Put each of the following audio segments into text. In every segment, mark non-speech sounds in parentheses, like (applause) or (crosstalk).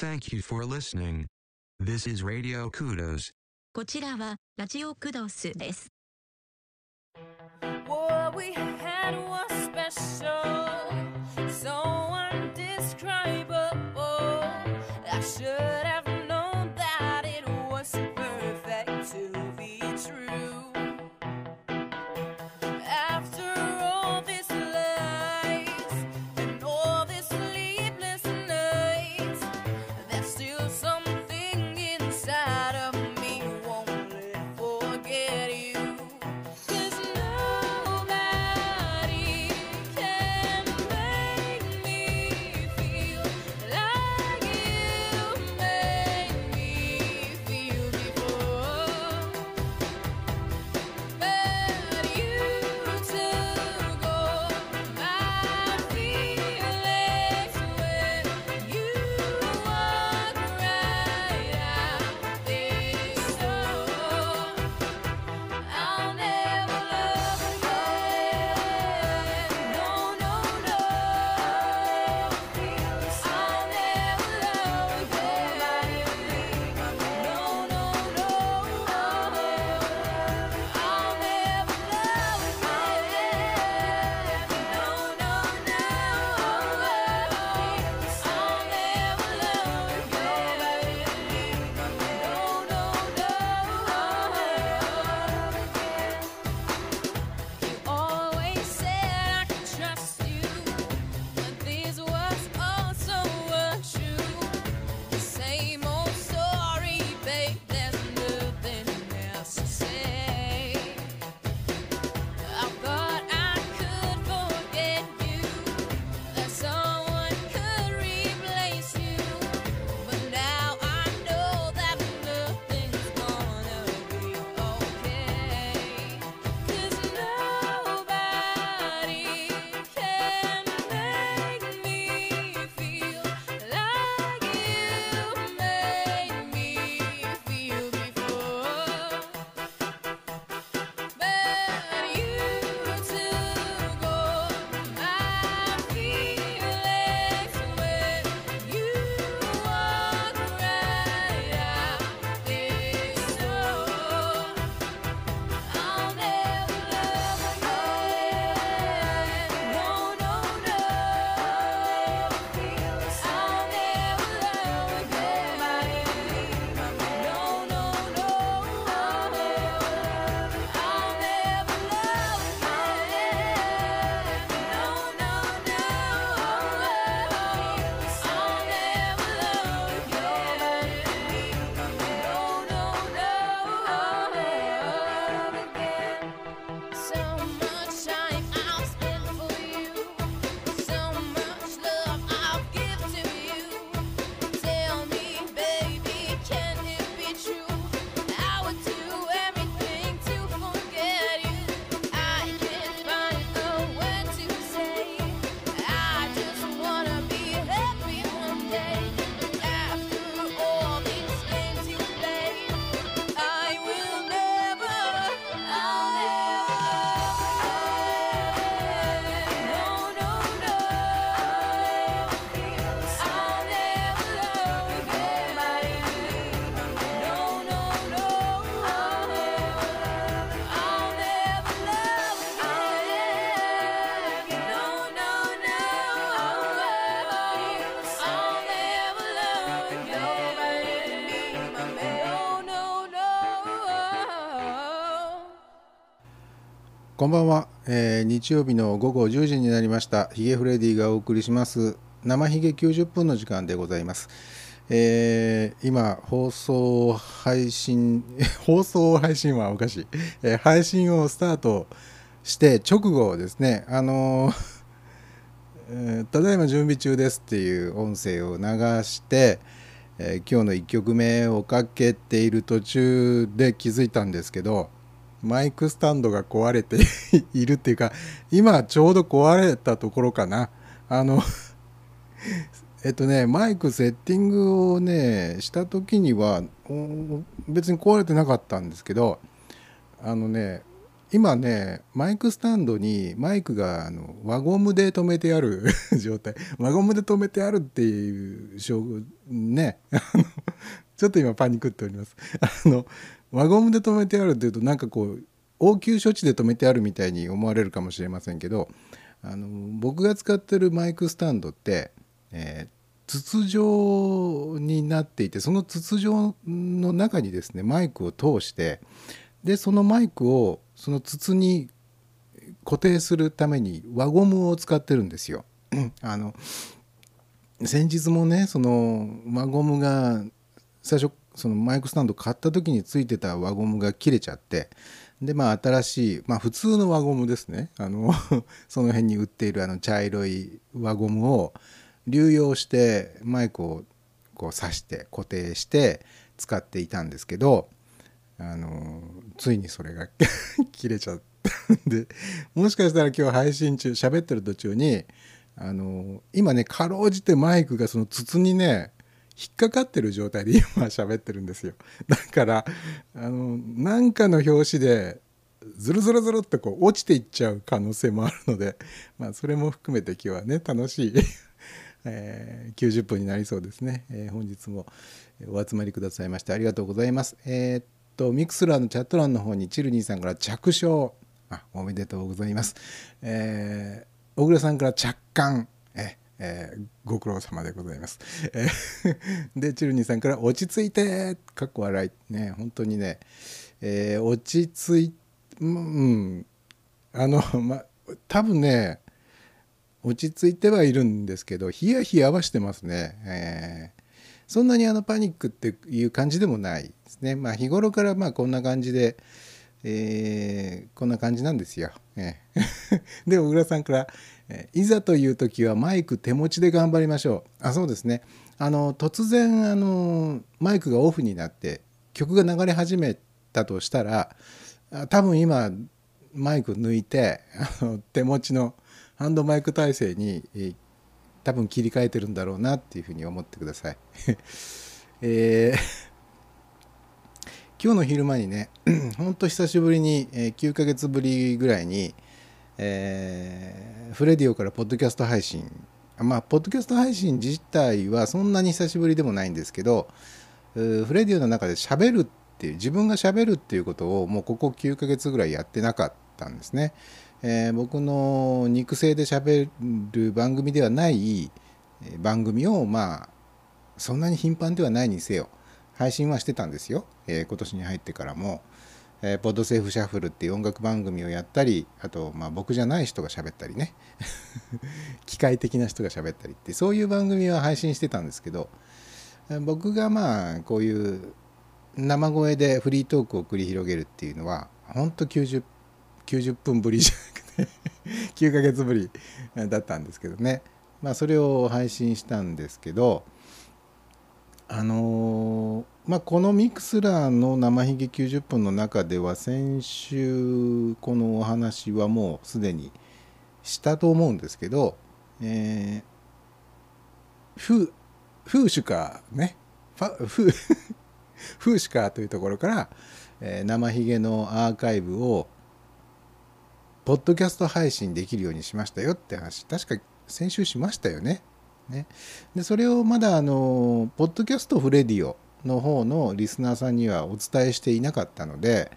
Thank you for listening. This is Radio Kudos. こちらはラジオクドスです。 What we had was special, こんばんは、えー日曜日の午後10時になりました。ヒゲフレディがお送りします。生ヒゲ90分の時間でございます、えー今放送配信 (laughs) 放送配信はおかしい、えー配信をスタートして直後ですね。あのーえーただいま準備中ですっていう音声を流して、えー今日の1曲目をかけている途中で気づいたんですけどマイクスタンドが壊れて (laughs) いるっていうか今ちょうど壊れたところかな。あの (laughs) えっとねマイクセッティングをねした時には別に壊れてなかったんですけどあのね今ねマイクスタンドにマイクがあの輪ゴムで止めてある (laughs) 状態。輪ゴムで止めてあるっていうねちょっと今パニックっております。あの輪ゴムで止めてあるっていうとなんかこう応急処置で止めてあるみたいに思われるかもしれませんけどあの僕が使ってるマイクスタンドって、えー筒状になっていてその筒状の中にですねマイクを通してでそのマイクをその筒に固定するために輪ゴムを使ってるんですよ。(clears throat) あの先日もねその輪ゴムが最初そのマイクスタンド買った時についてた輪ゴムが切れちゃってでまあ新しいまあ普通の輪ゴムですね。あの (laughs) その辺に売っているあの茶色い輪ゴムを流用してマイクをこう挿して固定して使っていたんですけどあのついにそれが (laughs) 切れちゃったんでもしかしたら今日配信中喋ってる途中にあの今ねかろうじてマイクがその筒にね引っかかってる状態で今喋ってるんですよ。だからあのなんかの表紙でズルズルズルってこう落ちていっちゃう可能性もあるので、まあ、それも含めて今日はね楽しいえー90分になりそうですね、えー本日もお集まりくださいましてありがとうございます。えーっとミクスラーのチャット欄の方にチルニーさんから着賞あおめでとうございます。えー小倉さんから着艦。えーご苦労様でございます。えー (laughs) で、チルニーさんから落ち着いてかっこ笑い。ね、本当にね、えー落ち着い、うん、あの、(laughs) ま、多分ね、落ち着いてはいるんですけどヒヤヒヤはしてますね、えーそんなにあのパニックっていう感じでもないですねまあ日頃からまあこんな感じで、えーこんな感じなんですよ、えー (laughs) で小倉さんから、えいざという時はマイク手持ちで頑張りましょう」あそうですねあの突然あのマイクがオフになって曲が流れ始めたとしたら多分今マイク抜いてあの手持ちのハンドマイク体制に、多分切り替えてるんだろうなっていうふうに思ってください。(laughs) えー今日の昼間にね (clears throat) ほんと久しぶりに、え9ヶ月ぶりぐらいに、えーフレディオからポッドキャスト配信。まあポッドキャスト配信自体はそんなに久しぶりでもないんですけどフレディオの中で喋るっていう自分が喋るっていうことをもうここ9ヶ月ぐらいやってなかったんですね。えー僕の肉声で喋る番組ではない番組をまあそんなに頻繁ではないにせよ配信はしてたんですよ、えー今年に入ってからも、えーポッドセーフシャッフルっていう音楽番組をやったりあと、まあ、僕じゃない人が喋ったりね。(laughs) 機械的な人が喋ったりってそういう番組は配信してたんですけど僕がまあこういう生声でフリートークを繰り広げるっていうのは本当90 90分ぶりじゃなくて (laughs) 9ヶ月ぶりだったんですけどね。まあそれを配信したんですけどあのーまあこのミクスラーの生ひげ90分の中では先週このお話はもうすでにしたと思うんですけど、えー、フフーシュカーね。フー (laughs) フーシュカーというところから、えー生ひげのアーカイブをポッドキャスト配信できるようにしましたよって話。確か先週しましたよね。ね。でそれをまだあのポッドキャストフレディオの方のリスナーさんにはお伝えしていなかったので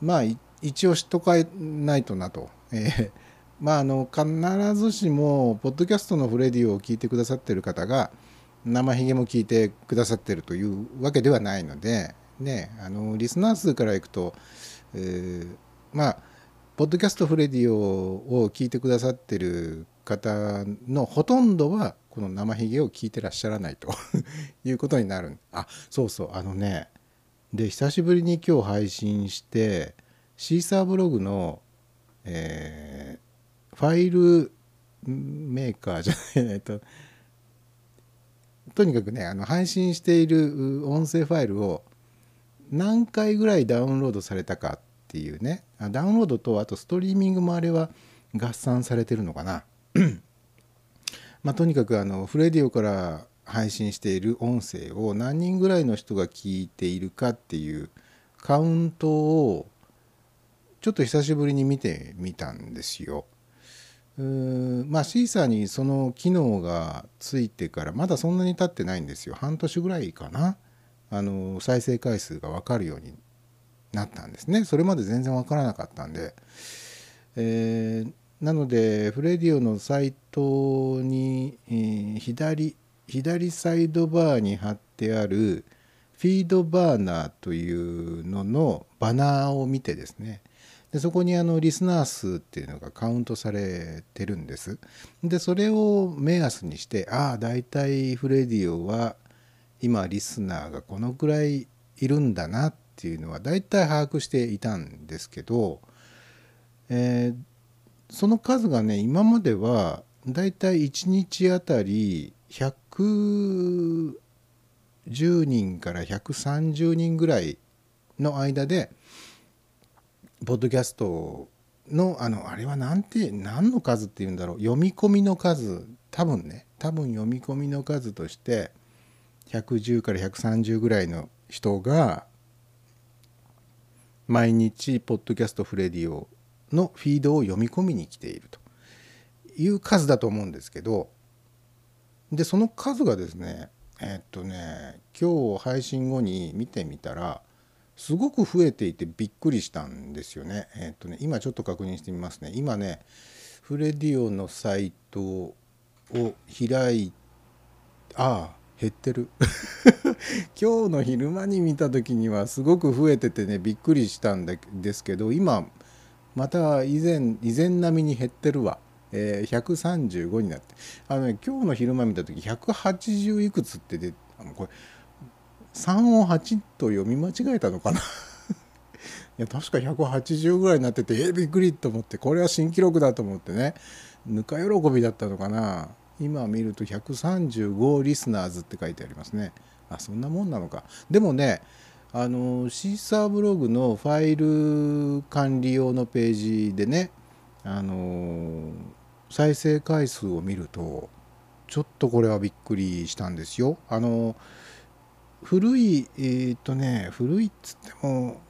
まあ一応知っとかないとなと。えーまああの必ずしもポッドキャストのフレディを聞いてくださってる方が生ひげも聞いてくださってるというわけではないので、ね、あのリスナー数からいくと、えーまあポッドキャストフレディオを聞いてくださってる方のほとんどはこの生ひげを聞いてらっしゃらないと (laughs) いうことになる。あそうそう。あのねで久しぶりに今日配信してシーサーブログの、えーファイルメーカーじゃないととにかくねあの配信している音声ファイルを何回ぐらいダウンロードされたかっていうね。ダウンロードとあとストリーミングもあれは合算されてるのかな。まあとにかくあのフレディオから配信している音声を何人ぐらいの人が聞いているかっていうカウントをちょっと久しぶりに見てみたんですよ。うーまあシーサーにその機能がついてからまだそんなに経ってないんですよ。半年ぐらいかな。あの再生回数が分かるようになったんですね。それまで全然分からなかったんで、えーなのでフレディオのサイトに、えー左左サイドバーに貼ってあるフィードバーナーというののバナーを見てですね。でそこにあのリスナー数っていうのがカウントされてるんです。でそれを目安にしてああ大体フレディオは今リスナーがこのくらいいるんだなっていうのは大体把握していたんですけど、えーその数がね今までは大体1日あたり110人から130人ぐらいの間でポッドキャストのあのあれは何て何の数っていうんだろう読み込みの数多分ね多分読み込みの数として110から130ぐらいの人が毎日ポッドキャストフレディオのフィードを読み込みに来ているという数だと思うんですけどでその数がですねえっとね今日配信後に見てみたらすごく増えていてびっくりしたんですよね。えっとね今ちょっと確認してみますね。今ねフレディオのサイトを開いああ減ってる (laughs) 今日の昼間に見た時にはすごく増えててねびっくりしたんですけど今また以前以前並みに減ってるわ、えー135になって。あのね今日の昼間見た時180いくつってであのこれ3を8と読み間違えたのかな？(laughs) いや確か180ぐらいになっててえーびっくりと思ってこれは新記録だと思ってね。ぬか喜びだったのかな？今見ると135リスナーズって書いてありますね。あそんなもんなのか。でもねあのシーサーブログのファイル管理用のページでねあの再生回数を見るとちょっとこれはびっくりしたんですよ。あの古いえーっとね古いっつっても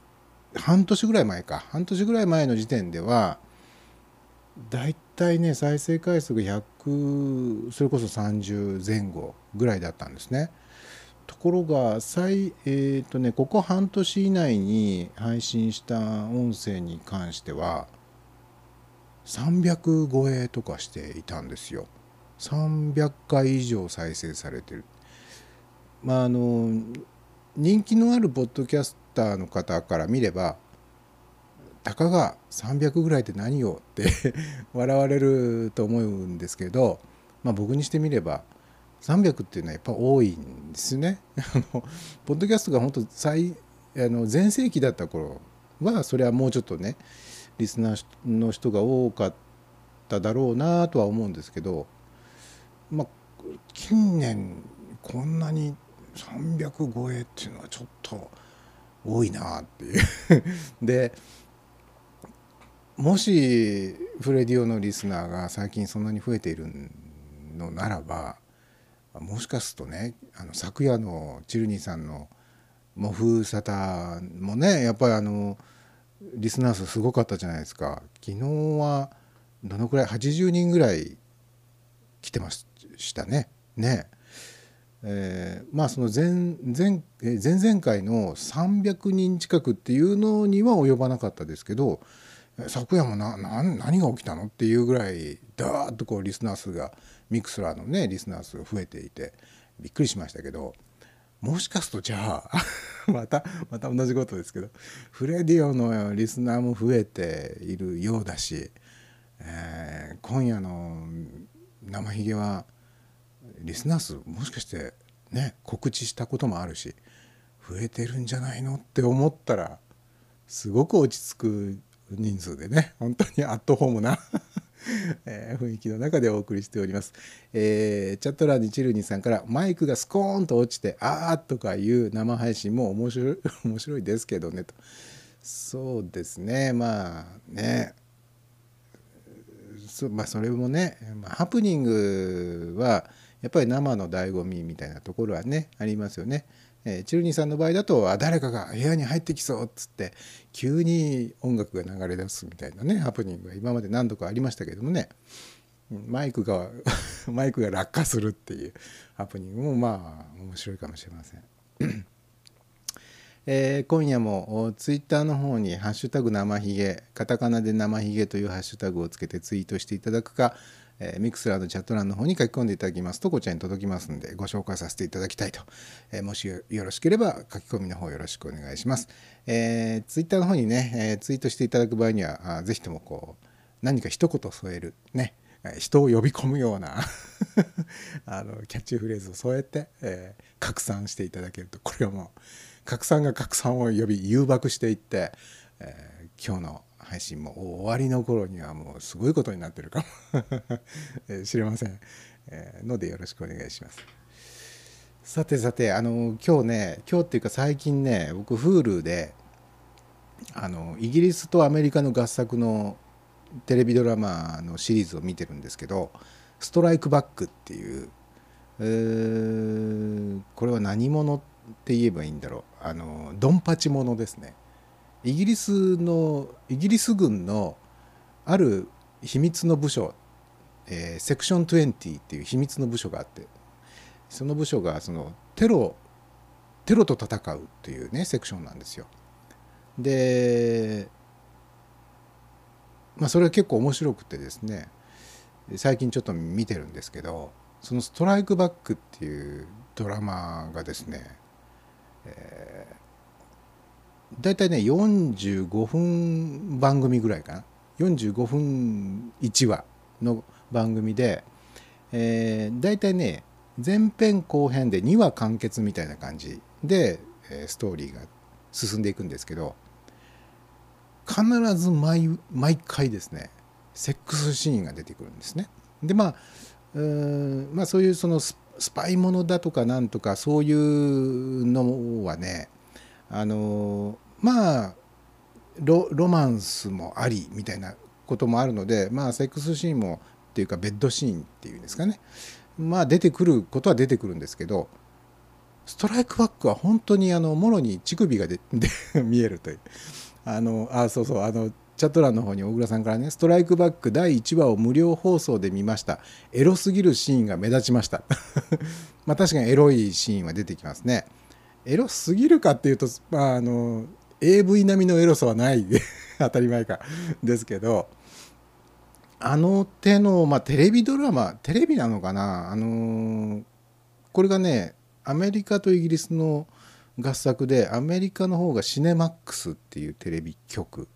半年ぐらい前か半年ぐらい前の時点ではだいたいね再生回数が100それこそ30前後ぐらいだったんですね。ところが最えっ、とねここ半年以内に配信した音声に関しては300超えとかしていたんですよ。300回以上再生されてる。まああの人気のあるポッドキャスターの方から見ればたかが300ぐらいって何よって (laughs) 笑われると思うんですけど、まあ、僕にしてみれば300っていうのはやっぱ多いんですね。(laughs) ポッドキャストが本当最あの全盛期だった頃はそれはもうちょっとねリスナーの人が多かっただろうなとは思うんですけど、まあ、近年こんなに300超えっていうのはちょっと多いなっていう。(laughs) でもしフレディオのリスナーが最近そんなに増えているのならばもしかするとねあの昨夜のチルニーさんの「モフサタ」もねやっぱりあのリスナー数すごかったじゃないですか。昨日はどのくらい？80人ぐらい来てましたね。ね。えーまあその前前前々回の300人近くっていうのには及ばなかったですけど昨夜もなな何が起きたの？っていうぐらいダーッとこうリスナー数がミクスラーのねリスナー数が増えていてびっくりしましたけどもしかするとじゃあ (laughs) またまた同じことですけどフレディオのリスナーも増えているようだし、えー今夜の生ひげはリスナー数もしかしてね告知したこともあるし増えてるんじゃないのって思ったらすごく落ち着く人数でね本当にアットホームな、(laughs) え雰囲気の中でお送りしております、えーチャット欄にチルニーさんからマイクがスコーンと落ちてあーとかいう生配信も面白い面白いですけどねと。そうですね。まあね。そ,、まあ、それもね、まあ、ハプニングはやっぱり生の醍醐味みたいなところはねありますよね。えーチルニーさんの場合だとあ誰かが部屋に入ってきそうっつって急に音楽が流れ出すみたいなねハプニングが今まで何度かありましたけどもねマイクが (laughs) マイクが落下するっていうハプニングもまあ面白いかもしれません。えー今夜もおツイッターの方に「ハッシュタグ生ひげ」カタカナで生ひげというハッシュタグをつけてツイートしていただくか、えーミクスラーのチャット欄の方に書き込んでいただきますとこちらに届きますんでご紹介させていただきたいと、えーもしよろしければ書き込みの方よろしくお願いします、えーツイッターの方にね、えーツイートしていただく場合にはあぜひともこう何か一言添えるね人を呼び込むような (laughs) あのキャッチフレーズを添えて、えー拡散していただけると。これはもう拡散が拡散を呼び誘爆していって、えー今日の配信も終わりの頃にはもうすごいことになってるかも。(laughs) えーしれません、えのでよろしくお願いします。さてさてあの今日ね今日っていうか最近ね僕 Hulu であのイギリスとアメリカの合作のテレビドラマのシリーズを見てるんですけど「ストライクバック」っていう、えーこれは何者って言えばいいんだろう。あのドンパチ者ですね。イギリスのイギリス軍のある秘密の部署、えーセクション20っていう秘密の部署があってその部署がそのテロテロと戦うっていうねセクションなんですよ。でまあそれは結構面白くてですね最近ちょっと見てるんですけどその「ストライクバック」っていうドラマがですね、えー、大体ね45分番組ぐらいかな45分1話の番組で、えー、大体ね前編後編で2話完結みたいな感じで、ストーリーが進んでいくんですけど必ず毎毎回ですねセックスシーンが出てくるんですね。でまあうんまあそういうそのスパイものだとかなんとかそういうのはねあのまあロマンスもありみたいなこともあるのでまあセックスシーンもっていうかベッドシーンっていうんですかね。まあ出てくることは出てくるんですけどストライクバックは本当にあのもろに乳首がで (laughs) 見えるという。あのあそうそうあのチャット欄の方に小倉さんからね「ストライクバック第1話を無料放送で見ました。エロすぎるシーンが目立ちました」(laughs) まあ確かにエロいシーンは出てきますね。エロすぎるかっていうと、まあ、あの AV 並みのエロさはない。(laughs) 当たり前か。ですけどあの手の、まあ、テレビドラマテレビなのかな。あのこれがねアメリカとイギリスの合作でアメリカの方がシネマックスっていうテレビ局。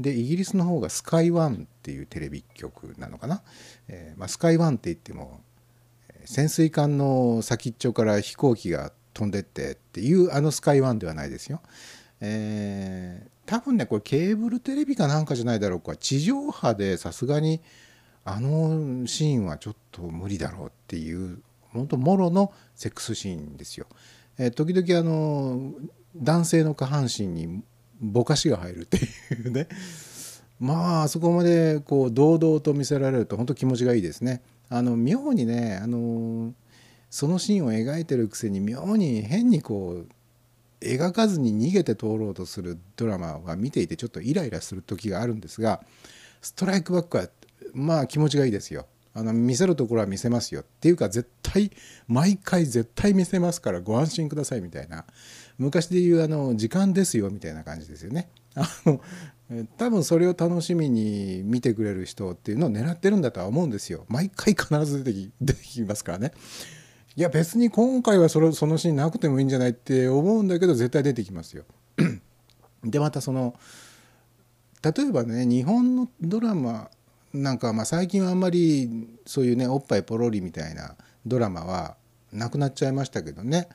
でイギリスの方がスカイワンっていうテレビ局なのかな、えーまあ、スカイワンって言っても潜水艦の先っちょから飛行機が飛んでってっていうあのスカイワンではないですよ。えー多分ねこれケーブルテレビかなんかじゃないだろうか地上波でさすがにあのシーンはちょっと無理だろうっていう本当もろのセックスシーンですよ。えー時々あの男性の下半身にぼかしが入るっていうねまああそこまでこう堂々と見せられると本当気持ちがいいですね。あの妙にねあのそのシーンを描いてるくせに妙に変にこう描かずに逃げて通ろうとするドラマは見ていてちょっとイライラする時があるんですがストライクバックはまあ気持ちがいいですよ。あの見せるところは見せますよっていうか絶対毎回絶対見せますからご安心くださいみたいな昔で言うあの時間ですよみたいな感じですよね。あの多分それを楽しみに見てくれる人っていうのを狙ってるんだとは思うんですよ。毎回必ず出てきますからね。いや別に今回はそれそのシーンなくてもいいんじゃないって思うんだけど絶対出てきますよ。でまたその例えばね日本のドラマなんかまあ最近はあんまりそういうねおっぱいポロリみたいなドラマはなくなっちゃいましたけどね。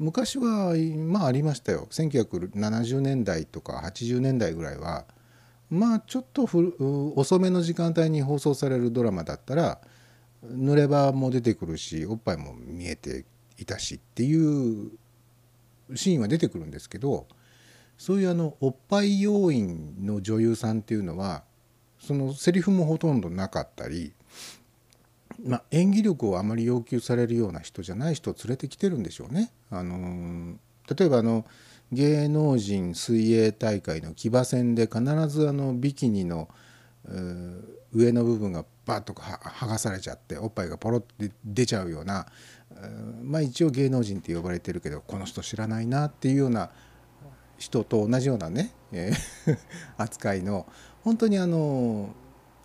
昔はまあありましたよ。1970年代とか80年代ぐらいは。まあちょっと遅めの時間帯に放送されるドラマだったら濡れ場も出てくるしおっぱいも見えていたしっていうシーンは出てくるんですけどそういうあのおっぱい要員の女優さんっていうのはそのセリフもほとんどなかったりまあ、演技力をあまり要求されるような人じゃない人を連れてきてるんでしょうね。あのー例えばあの芸能人水泳大会の騎馬戦で必ずあのビキニの、上の部分がバッと剥がされちゃっておっぱいがポロッて出ちゃうような、まあ一応芸能人って呼ばれてるけどこの人知らないなっていうような人と同じようなね、(laughs) 扱いの本当にあの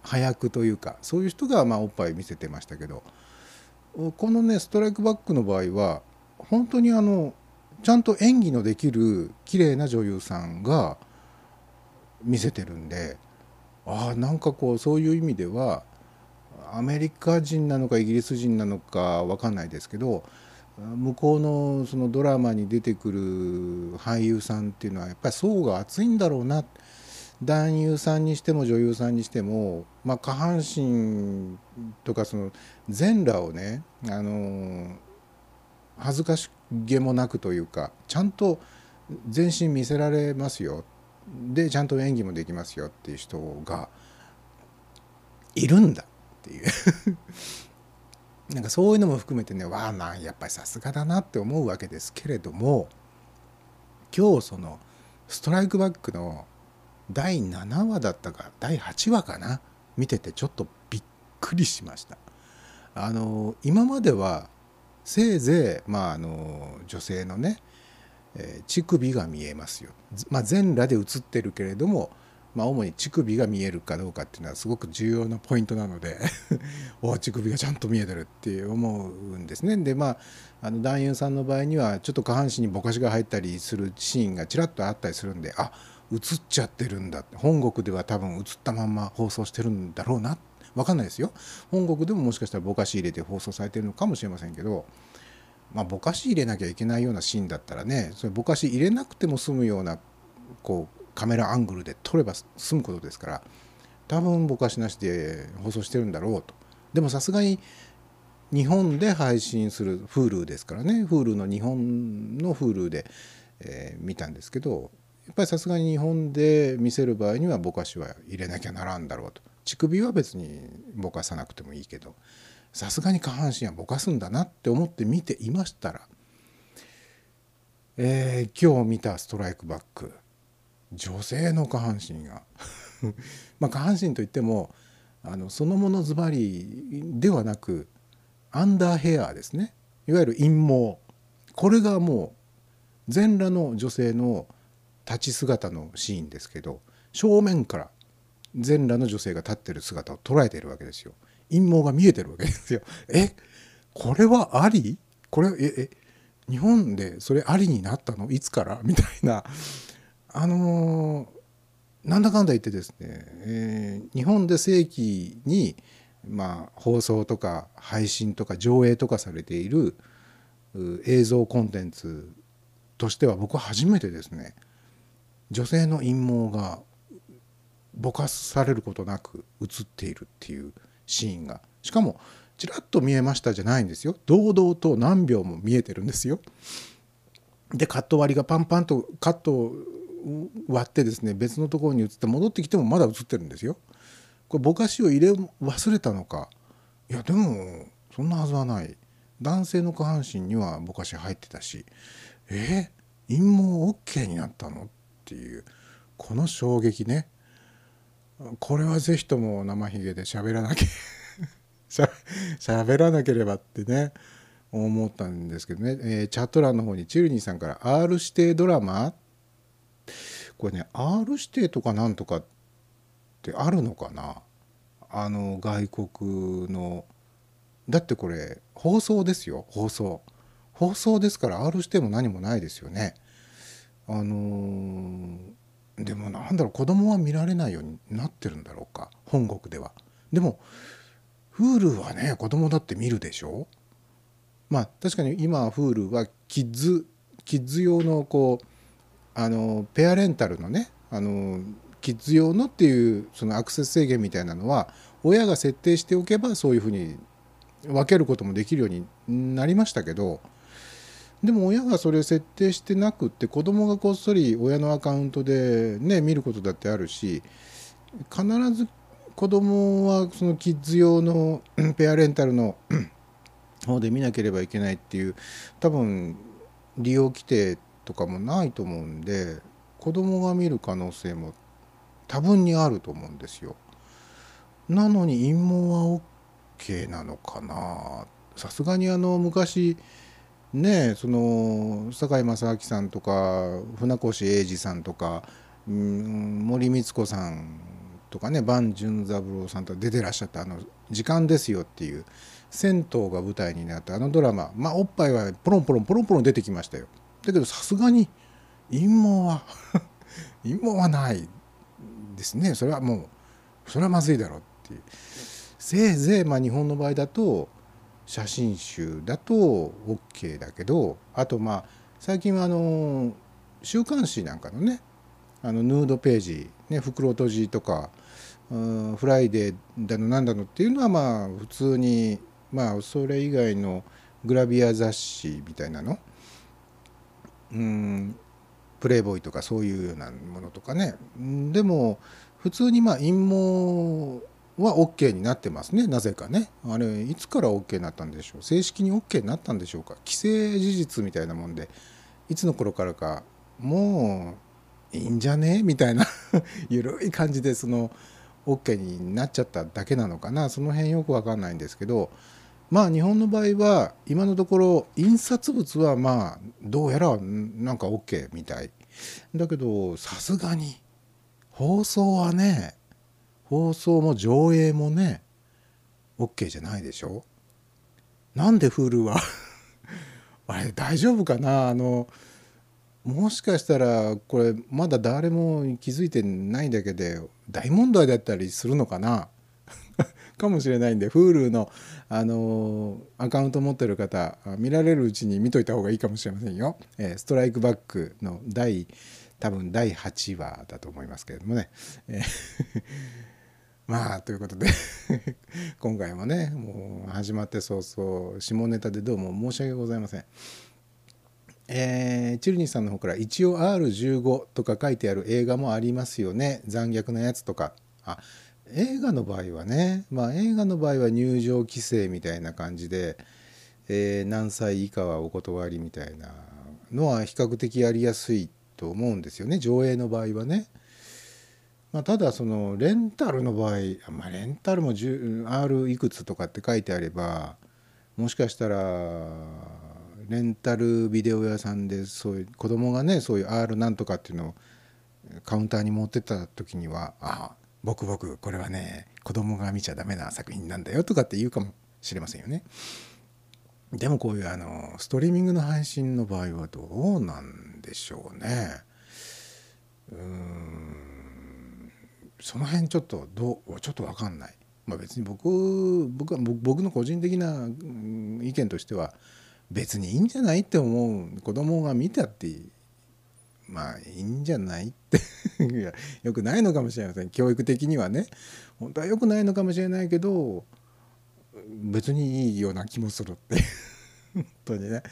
早くというかそういう人がまあおっぱい見せてましたけどこのねストライクバックの場合は本当にあのちゃんと演技のできる綺麗な女優さんが見せてるんであなんかこうそういう意味ではアメリカ人なのかイギリス人なのかわかんないですけど向こうのそのドラマに出てくる俳優さんっていうのはやっぱり層が厚いんだろうな。男優さんにしても女優さんにしても、まあ、下半身とかその全裸をねあの恥ずかしげもなくというかちゃんと全身見せられますよ。でちゃんと演技もできますよっていう人がいるんだっていう (laughs) なんかそういうのも含めてねわあなんやっぱりさすがだなって思うわけですけれども今日そのストライクバックの第7話だったか第8話かな見ててちょっとびっくりしました。あの今まではせいぜい、まあ、あの女性のね、えー乳首が見えますよ、まあ、全裸で映ってるけれども、まあ、主に乳首が見えるかどうかっていうのはすごく重要なポイントなので (laughs) お乳首がちゃんと見えてるって思うんですね。でまああの男優さんの場合にはちょっと下半身にぼかしが入ったりするシーンがちらっとあったりするんであ映っちゃってるんだって。本国では多分映ったまんま放送してるんだろうな。分かんないですよ。本国でももしかしたらぼかし入れて放送されてるのかもしれませんけどまあぼかし入れなきゃいけないようなシーンだったらねそれぼかし入れなくても済むようなこうカメラアングルで撮れば済むことですから多分ぼかしなしで放送してるんだろうと。でもさすがに日本で配信する Hulu ですからね Hulu の日本の Hulu で、えー見たんですけどやっぱりさすがに日本で見せる場合にはぼかしは入れなきゃならんだろうと。乳首は別にぼかさなくてもいいけど。さすがに下半身はぼかすんだなって思って見ていましたら、えー今日見たストライクバック女性の下半身が。(laughs) まあ下半身といってもあのそのものズバリではなくアンダーヘアーですね。いわゆる陰毛。これがもう全裸の女性の立ち姿のシーンですけど正面から全裸の女性が立ってる姿を捉えているわけですよ。陰毛が見えてるわけですよ。え？これはあり？これええ？日本でそれありになったの？いつから？みたいな。あのーなんだかんだ言ってですね、えー日本で正規に、まあ、放送とか配信とか上映とかされている映像コンテンツとしては僕は初めてですね。女性の陰毛がぼかされることなく映っているっていう。シーンが。しかもちらっと見えましたじゃないんですよ。堂々と何秒も見えてるんですよ。でカット割りがパンパンとカットを割ってですね別のところに移って戻ってきてもまだ映ってるんですよ。これぼかしを入れ忘れたのか。いやでもそんなはずはない。男性の下半身にはぼかし入ってたし。え陰毛 OK になったのっていうこの衝撃ね。これはぜひとも生ひげで喋らなきゃしゃ喋らなければってね思ったんですけどね、えーチャット欄の方にチルニーさんから R 指定ドラマ？これね R 指定とかなんとかってあるのかな？あの外国のだってこれ放送ですよ放送。放送ですから R 指定も何もないですよね。あのーでもなんだろう子供は見られないようになってるんだろうか本国では。でも Hulu はね子供だって見るでしょ？まあ確かに今 Hulu はキッズキッズ用のこうあのペアレンタルのねあのキッズ用のっていうそのアクセス制限みたいなのは親が設定しておけばそういうふうに分けることもできるようになりましたけどでも親がそれ設定してなくって子供がこっそり親のアカウントでね見ることだってあるし必ず子供はそのキッズ用の (clears throat) ペアレンタルの方で見なければいけないっていう多分利用規定とかもないと思うんで子供が見る可能性も多分にあると思うんですよ。なのに陰謀は OK なのかなさすがにあの昔ねその堺正明さんとか船越英二さんとか、うん、森光子さんとかね伴淳三郎さんと出てらっしゃったあの「時間ですよ」っていう銭湯が舞台になったあのドラマまあおっぱいはポロンポロンポロンポロン出てきましたよ。だけどさすがに陰謀は (laughs) 陰謀はない。ですね。それはもうそれはまずいだろうっていう。せいぜいまあ日本の場合だと写真集だと OK だけどあとまあ最近はあの週刊誌なんかのねあのヌードページ、ね、袋とじとかフライデーだのなんだのっていうのはまあ普通にまあそれ以外のグラビア雑誌みたいなのうんプレイボーイとかそういうようなものとかね。でも普通にまあ陰毛は OK になってますねなぜかね。あれいつから OK になったんでしょう？正式に OK になったんでしょうか？既成事実みたいなもんでいつの頃からかもういいんじゃね？みたいな (laughs) ゆるい感じでその OK になっちゃっただけなのかな？その辺よくわかんないんですけどまあ日本の場合は今のところ印刷物はまあどうやらなんか OK みたい。だけどさすがに放送はね放送も上映もね OK じゃないでしょ？なんで Hulu は？(laughs) あれ大丈夫かな？あのもしかしたらこれまだ誰も気づいてないだけで大問題だったりするのかな？(laughs) かもしれないんで Hulu の、あのアカウント持ってる方見られるうちに見といた方がいいかもしれませんよ。えーストライクバックの第多分第8話だと思いますけれどもね。えーまあということで (laughs) 今回もねもう始まって早々下ネタでどうも申し訳ございません。えーチルニーさんの方から一応 R15 とか書いてある映画もありますよね残虐なやつとかあ映画の場合はねまあ映画の場合は入場規制みたいな感じで、えー何歳以下はお断りみたいなのは比較的やりやすいと思うんですよね上映の場合はね。まあ、ただそのレンタルの場合、まあ、レンタルも R いくつとかって書いてあればもしかしたらレンタルビデオ屋さんでそういう子供がねそういう R なんとかっていうのをカウンターに持ってった時には「あ僕僕これはね子供が見ちゃダメな作品なんだよ」とかって言うかもしれませんよね。でもこういうあのストリーミングの配信の場合はどうなんでしょうね。うんその辺ちょっとどうちょっと分かんない。まあ、別に僕僕は僕の個人的な意見としては別にいいんじゃないって思う子供が見たってまあいいんじゃないって。(laughs) よくないのかもしれません。教育的にはね。本当はよくないのかもしれないけど別にいいような気もするって。本当にね、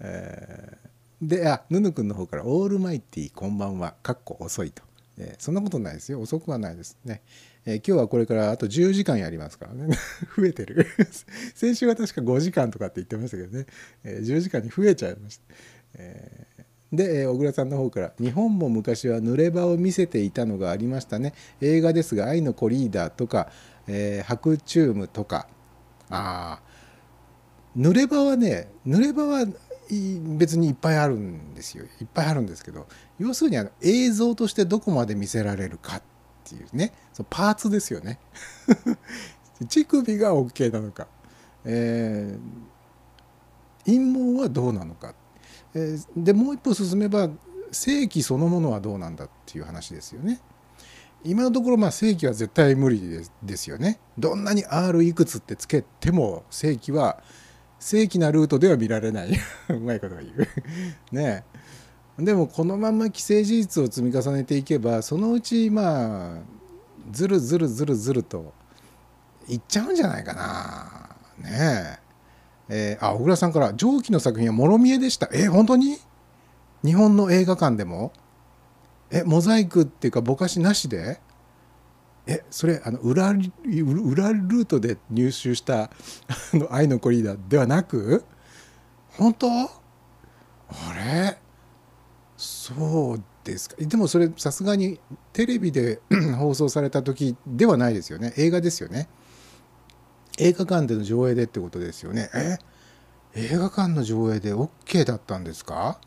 えーであぬぬくんの方から「オールマイティーこんばんは」かっこ遅いと、えそんなことないですよ。遅くはないですね、えー今日はこれからあと10時間やりますからね。(laughs) 増えてる。(laughs) 先週は確か5時間とかって言ってましたけどね、えー10時間に増えちゃいました、えーで、え小倉さんの方から「日本も昔は濡れ場を見せていたのがありましたね。映画ですが愛のコリーダーとか、え白チュームとか。ああ濡れ場はね濡れ場は別にいっぱいあるんですよ。いっぱいあるんですけど要するにあの映像としてどこまで見せられるかっていうね。そのパーツですよね。(laughs) 乳首が OK なのか、えー陰謀はどうなのか、えーでもう一歩進めば正規そのものはどうなんだっていう話ですよね。今のところまあ正規は絶対無理ですですよね。どんなに R いくつってつけても正規は正規なルートでは見られない。(laughs) うまいことが言う。(laughs) ねでもこのまま既成事実を積み重ねていけばそのうちまあずるずるずるずるといっちゃうんじゃないかな。ねえ。えーあ小倉さんから「上記の作品はもろ見えでした」え本当に？日本の映画館でも？えモザイクっていうかぼかしなしで？えそれあの裏裏ルートで入手したあの愛のコリーダーではなく本当？あれ？そうですか。でもそれさすがにテレビで (clears throat) 放送された時ではないですよね。映画ですよね。映画館での上映でってことですよね。え？映画館の上映で OK だったんですか？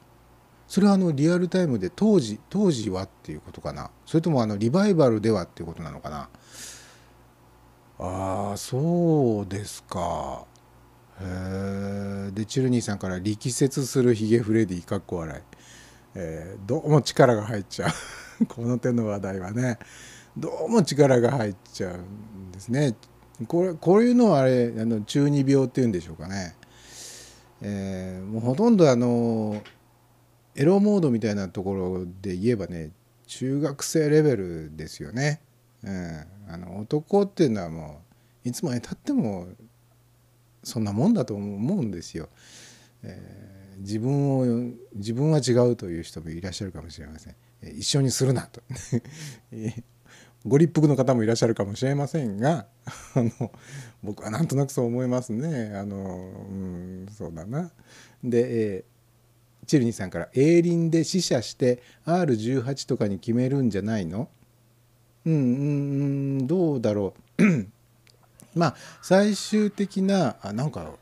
それはあのリアルタイムで当時当時はっていうことかな。それともあのリバイバルではっていうことなのかな。ああそうですか。へえでチルニーさんから力説するヒゲフレディかっこ笑い、えーどうも力が入っちゃう。(laughs) この手の話題はね。どうも力が入っちゃうんですね。これこういうのはあれあの中二病っていうんでしょうかね、えーもうほとんどあのエロモードみたいなところで言えばね中学生レベルですよね。うん、あの男っていうのはもういつまでたってもそんなもんだと思うんですよ。えー自分を自分は違うという人もいらっしゃるかもしれません。一緒にするなと。(laughs) ご立腹の方もいらっしゃるかもしれませんが (laughs) あの僕はなんとなくそう思いますね。あのうんそうだな。で、えーチルニさんから「営林で試写して R18 とかに決めるんじゃないの?」うんうんうんどうだろう？(coughs) まあ最終的なあなんか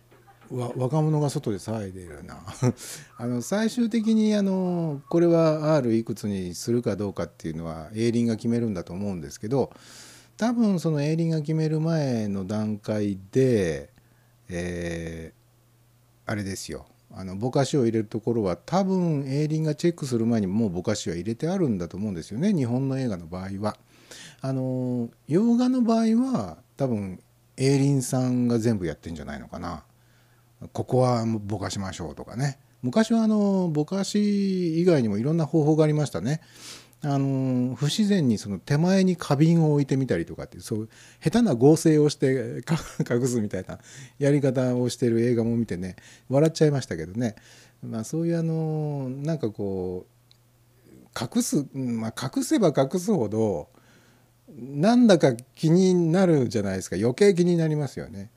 わ若者が外で騒いでるな。(laughs) あの最終的にあのこれは R いくつにするかどうかっていうのは営林が決めるんだと思うんですけど多分その営林が決める前の段階でえーあれですよ。あのぼかしを入れるところは多分営林がチェックする前にもうぼかしは入れてあるんだと思うんですよね日本の映画の場合は。あの洋画の場合は多分営林さんが全部やってんじゃないのかな。ここはぼかしましょうとかね昔はあのぼかし以外にもいろんな方法がありましたね。あの不自然にその手前に花瓶を置いてみたりとかってそう下手な合成をして隠すみたいなやり方をしてる映画も見てね笑っちゃいましたけどね、まあ、そういうあのなんかこう隠す、まあ、隠せば隠すほどなんだか気になるじゃないですか余計気になりますよね。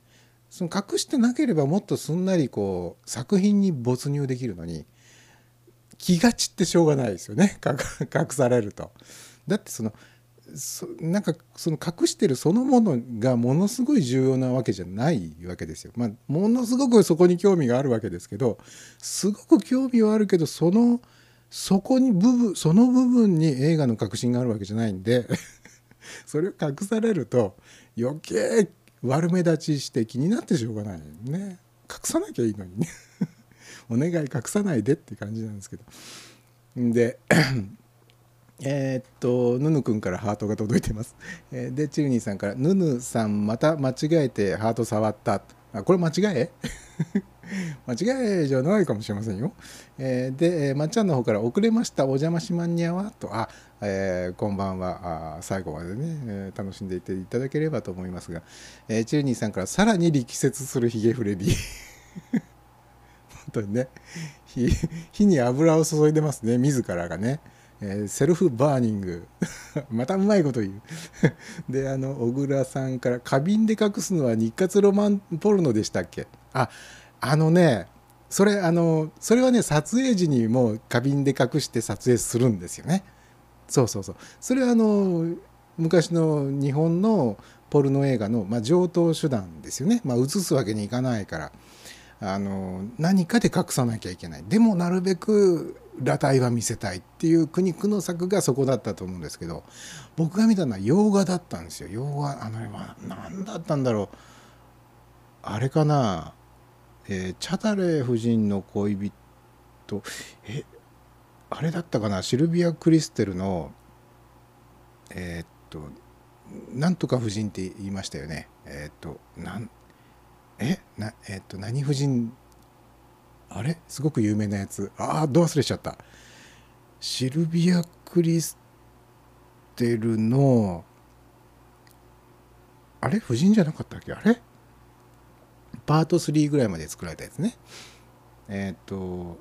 その隠してなければもっとすんなりこう作品に没入できるのに気が散ってしょうがないですよね (laughs) 隠されると。だってそのそなんかその隠してるそのものがものすごい重要なわけじゃないわけですよ。まあ、ものすごくそこに興味があるわけですけどすごく興味はあるけどそのそこに部分その部分に映画の革新があるわけじゃないんで (laughs) それを隠されると余計悪目立ちして気になってしょうがないね隠さなきゃいいのにねお願い隠さないでって感じなんですけど。で (coughs) えっとヌヌ君からハートが届いてます、でチルニーさんから「ヌヌさんまた間違えてハート触った」あこれ間違え？(laughs) 間違いじゃないかもしれませんよ。えーで、まっちゃんの方から「遅れました。お邪魔しまんにゃわ」と「あ、えーこんばんは。あ最後までね、えー楽しんでいていただければと思いますが、えーチルニーさんから「さらに力説するヒゲフレディ」本当にね。火に油を注いでますね。自らがね。えー self burning。(laughs) またうまいこと言う。(laughs) であの小倉さんから「花瓶で隠すのは日活ロマンポルノでしたっけ?」ああのねそれあのそれはね撮影時にもう花瓶で隠して撮影するんですよね。そうそうそう。それはあの昔の日本のポルノ映画の、まあ、上等手段ですよね、まあ、映すわけにいかないから。あの何かで隠さなきゃいけない。でもなるべく裸体は見せたいっていう苦肉の策がそこだったと思うんですけど僕が見たのは洋画だったんですよ。洋画あの何だったんだろう。あれかな、えーチャタレ夫人の恋人。えあれだったかな。シルビア・クリステルのえーっとなんとか夫人って言いましたよね。えーっとなんえなえっと何夫人？あれ？すごく有名なやつ。ああどう忘れちゃった。シルビア・クリステルのあれ？夫人じゃなかったっけ？あれ？パート3ぐらいまで作られたやつね。えーっと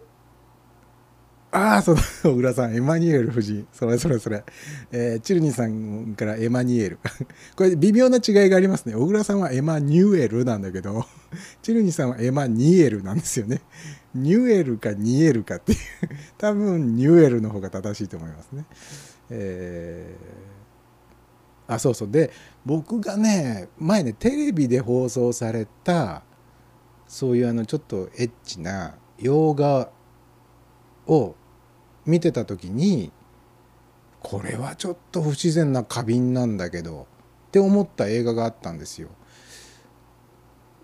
ああそうだ小倉さん。エマニュエル夫人。それそれそれ、えーチルニーさんからエマニュエル。(laughs) これ微妙な違いがありますね。小倉さんはエマニュエルなんだけど (laughs) チルニーさんはエマニエルなんですよね。ニュエルかニエルかっていう。(laughs) 多分ニュエルの方が正しいと思いますね。えーあそうそう。で僕がね前ねテレビで放送されたそういうあのちょっとエッチな洋画を見てた時にこれはちょっと不自然な花瓶なんだけどって思った映画があったんですよ。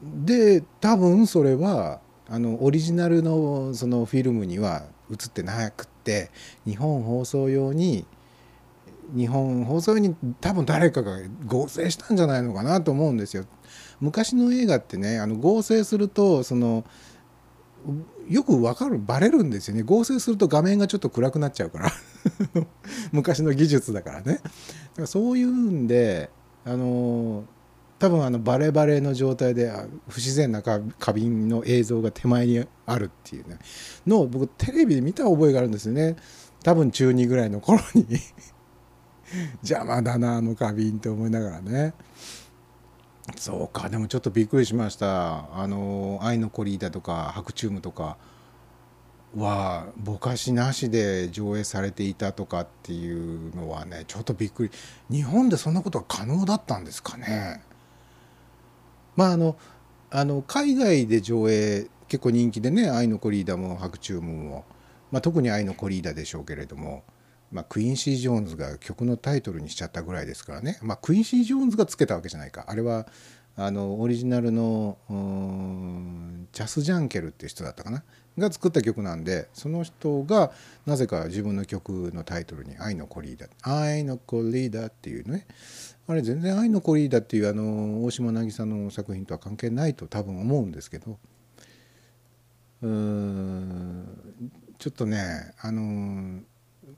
で多分それはあのオリジナルのそのフィルムには映ってなくって日本放送用に日本放送用に多分誰かが合成したんじゃないのかなと思うんですよ。昔の映画ってねあの合成するとそのよくわかるバレるんですよね。合成すると画面がちょっと暗くなっちゃうから。(laughs) 昔の技術だからね。だからそういうんであの多分あのバレバレの状態で不自然な花瓶の映像が手前にあるっていうね。のを僕テレビで見た覚えがあるんですよね。多分中2ぐらいの頃に。(laughs) 邪魔だなあの花瓶って思いながらね。そうかでもちょっとびっくりしました。あの「愛のコリーダ」とか「白チューム」とかはぼかしなしで上映されていたとかっていうのはねちょっとびっくり。日本でそんなことは可能だったんですかね。まああのあの海外で上映結構人気でね「愛のコリーダ」も「白チュームも」まあ、特に「愛のコリーダ」でしょうけれども。まあ、クインシー・ジョーンズが曲のタイトルにしちゃったぐらいですからね、まあ、クインシー・ジョーンズがつけたわけじゃないか。あれはあのオリジナルのうーんチャス・ジャンケルっていう人だったかな？が作った曲なんでその人がなぜか自分の曲のタイトルに「愛のコリーダ」「愛のコリーダ」っていうね。あれ全然「愛のコリーダ」っていうあの大島渚の作品とは関係ないと多分思うんですけど。うーんちょっとねあの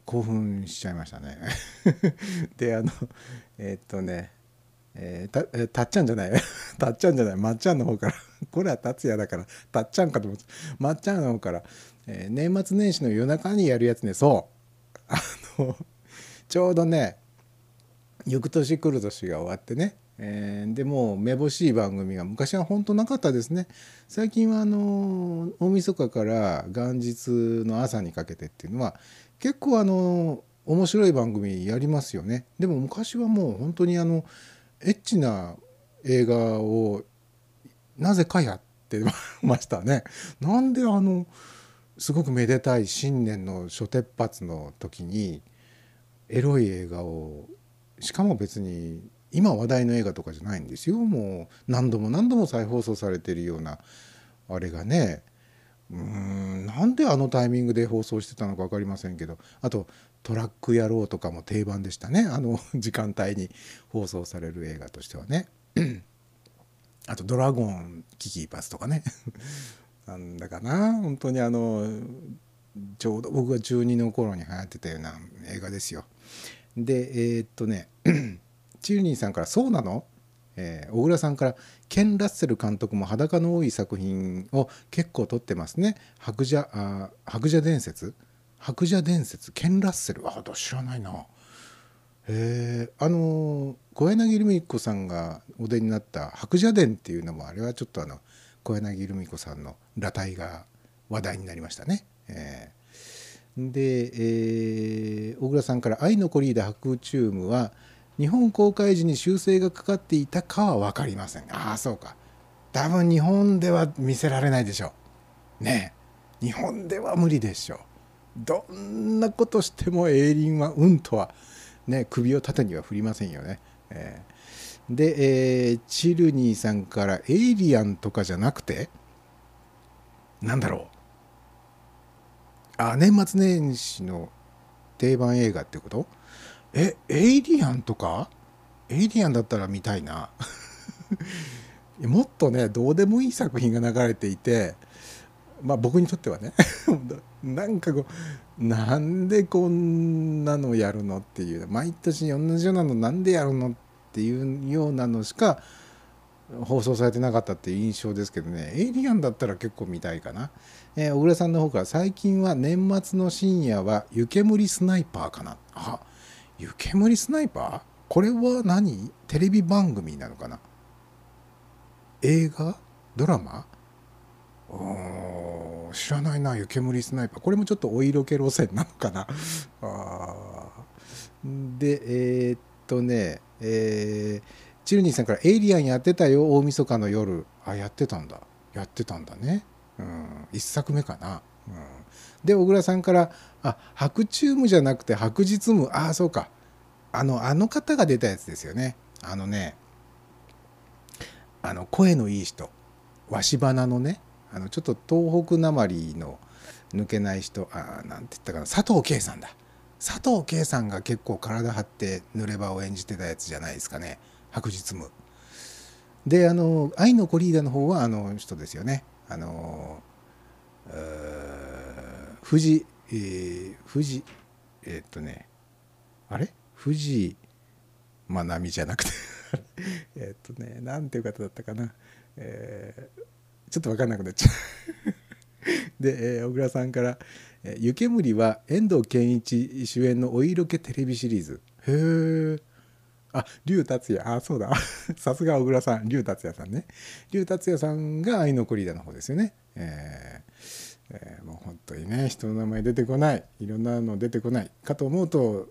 興奮しちゃいましたね。(laughs) であのえーっとねえーたたっちゃんじゃない。(laughs) たっちゃんじゃない。まっちゃんの方から。(laughs) これは達也だから。たっちゃんかと思って。まっちゃんの方から、えー年末年始の夜中にやるやつね。そう。あのちょうどね翌年来る年が終わってね、えーでもうめぼしい番組が昔は本当なかったですね。最近はあの大晦日から元日の朝にかけてっていうのは結構あの面白い番組やりますよね。でも昔はもう本当にあのエッチな映画をなぜかやって (laughs) ましたね。なんであのすごくめでたい新年の初鉄発の時にエロい映画をしかも別に今話題の映画とかじゃないんですよ。もう何度も何度も再放送されてるようなあれがねうんなんであのタイミングで放送してたのか分かりませんけどあと「トラック野郎」とかも定番でしたねあの (laughs) 時間帯に放送される映画としてはね (clears throat) あと「ドラゴン危機一髪」とかね (laughs) なんだかな本当にあのちょうど僕が中2の頃に流行ってたような映画ですよ。でえーっとね (clears throat) チルニーさんから「そうなの?」えー小倉さんからケン・ラッセル監督も裸の多い作品を結構撮ってますね「白蛇あ白蛇伝説」「白蛇伝説」ケン・ラッセル？あ知らないな。へえあの小柳ルミ子さんがお出になった「白蛇伝」っていうのもあれはちょっとあの小柳ルミ子さんの裸体が話題になりましたね。えーで、えー小倉さんから「愛のコリーダ白チューム」は日本公開時に修正がかかっていたかは分かりません。ああそうか。多分日本では見せられないでしょう。ねえ。日本では無理でしょう。どんなことしてもエイリンはうんとはね首を縦には振りませんよね、えー。で、えーチルニーさんから「エイリアン」とかじゃなくてなんだろう。あ年末年始の定番映画ってこと？えエイリアンとか？エイリアンだったら見たいな。(laughs) もっとねどうでもいい作品が流れていてまあ僕にとってはね。(laughs) なんかこうなんでこんなのやるのっていう毎年同じようなのなんでやるのっていうようなのしか放送されてなかったっていう印象ですけどね。エイリアンだったら結構見たいかな、えー小倉さんの方から最近は年末の深夜は湯煙スナイパーかな。あ湯煙スナイパー？これは何？テレビ番組なのかな？映画？ドラマ？おー知らないな湯煙スナイパー。これもちょっとお色気路線なのかな？あでえーっとねえーチルニーさんから「エイリアンやってたよ大晦日の夜」あやってたんだ。やってたんだね。うん一作目かな、うん、で小倉さんから「あ白チュームじゃなくて白日夢。ああそうか。あのあの方が出たやつですよね。あのねあの声のいい人。鷲花のね。あのちょっと東北なまりの抜けない人。あなんて言ったかな。佐藤圭さんだ。佐藤圭さんが結構体張って濡れ場を演じてたやつじゃないですかね。白日夢。であの「愛の子リーダー」の方はあの人ですよね。あのうー藤えー藤えーっとねあれ？藤まなみじゃなくて (laughs) えっとねなんていう方だったかな、えーちょっと分かんなくなっちゃう。(laughs) で、えー小倉さんから「えー湯煙」は遠藤憲一主演のお色気テレビシリーズ。へえあ龍達也。あそうだ。(laughs) さすが小倉さん。龍達也さんね。龍達也さんが愛の子リーダーの方ですよね。えー。えーもう本当にね人の名前出てこないいろんなの出てこないかと思うと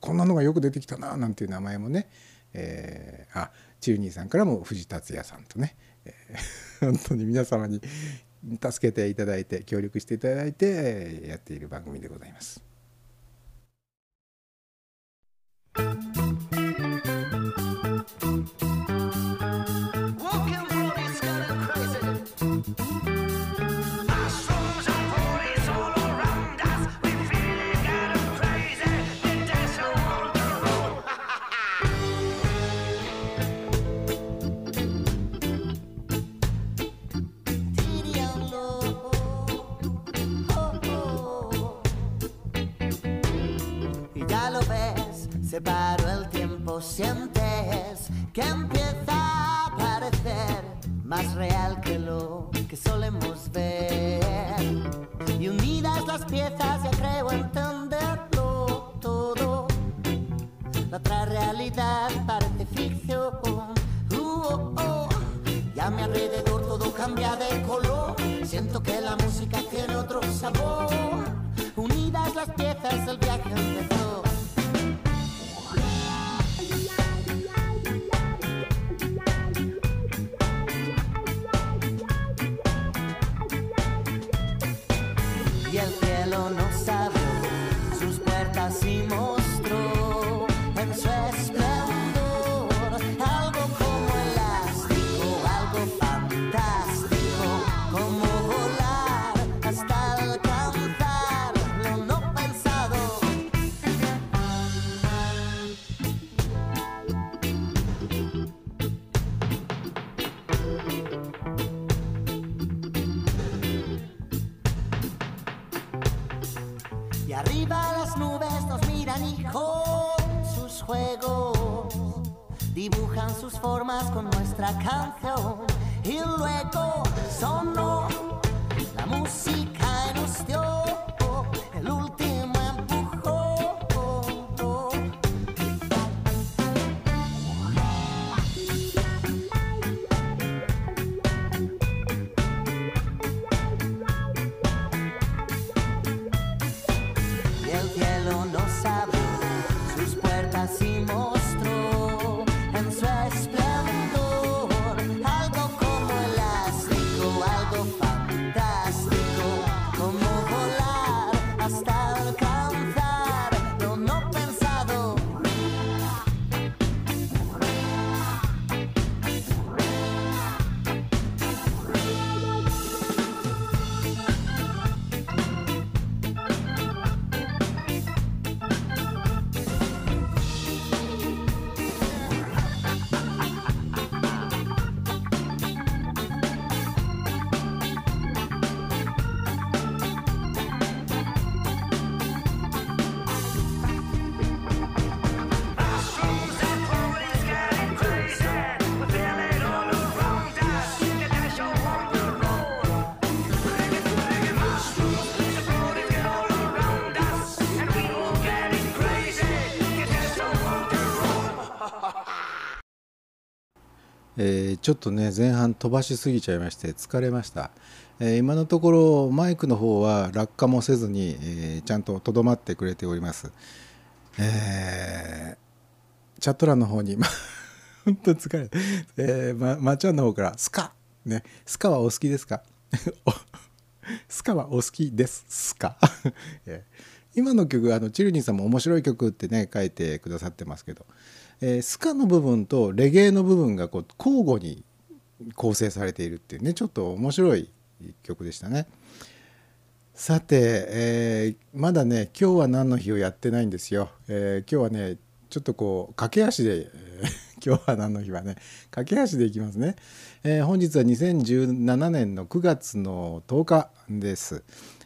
こんなのがよく出てきたななんていう名前もね、えーあチューニーさんからも藤達也さんとね、えー (laughs) 本当に皆様に助けていただいて協力していただいてやっている番組でございます。Se paró el tiempo, sientes que empieza a parecer más real que lo que solemos ver. Y unidas las piezas ya creo entenderlo todo. La otra realidad parece ficción. Uh, oh, oh. Y a mi alrededor todo cambia de color. Siento que la música tiene otro sabor. Unidas las piezas, el viaje empezó. Dibujan sus formas con nuestra canción. Y luego sonó ちょっとね前半飛ばしすぎちゃいまして疲れました、えー今のところマイクの方は落下もせずに、えーちゃんととどまってくれております、えーチャット欄の方にま (laughs) 本当疲れた、えーままっちゃんの方からスカねスカはお好きですか？(laughs) スカはお好きですスカ、(laughs) え今の曲あのチルニーさんも面白い曲ってね書いてくださってますけど、えースカの部分とレゲエの部分がこう交互に構成されているっていうねちょっと面白い曲でしたね。さて、えーまだね今日は何の日をやってないんですよ、えー今日はねちょっとこう駆け足で、え (laughs) ー今日は何の日はね駆け足でいきますね、え本日は2017年の9月の10日です、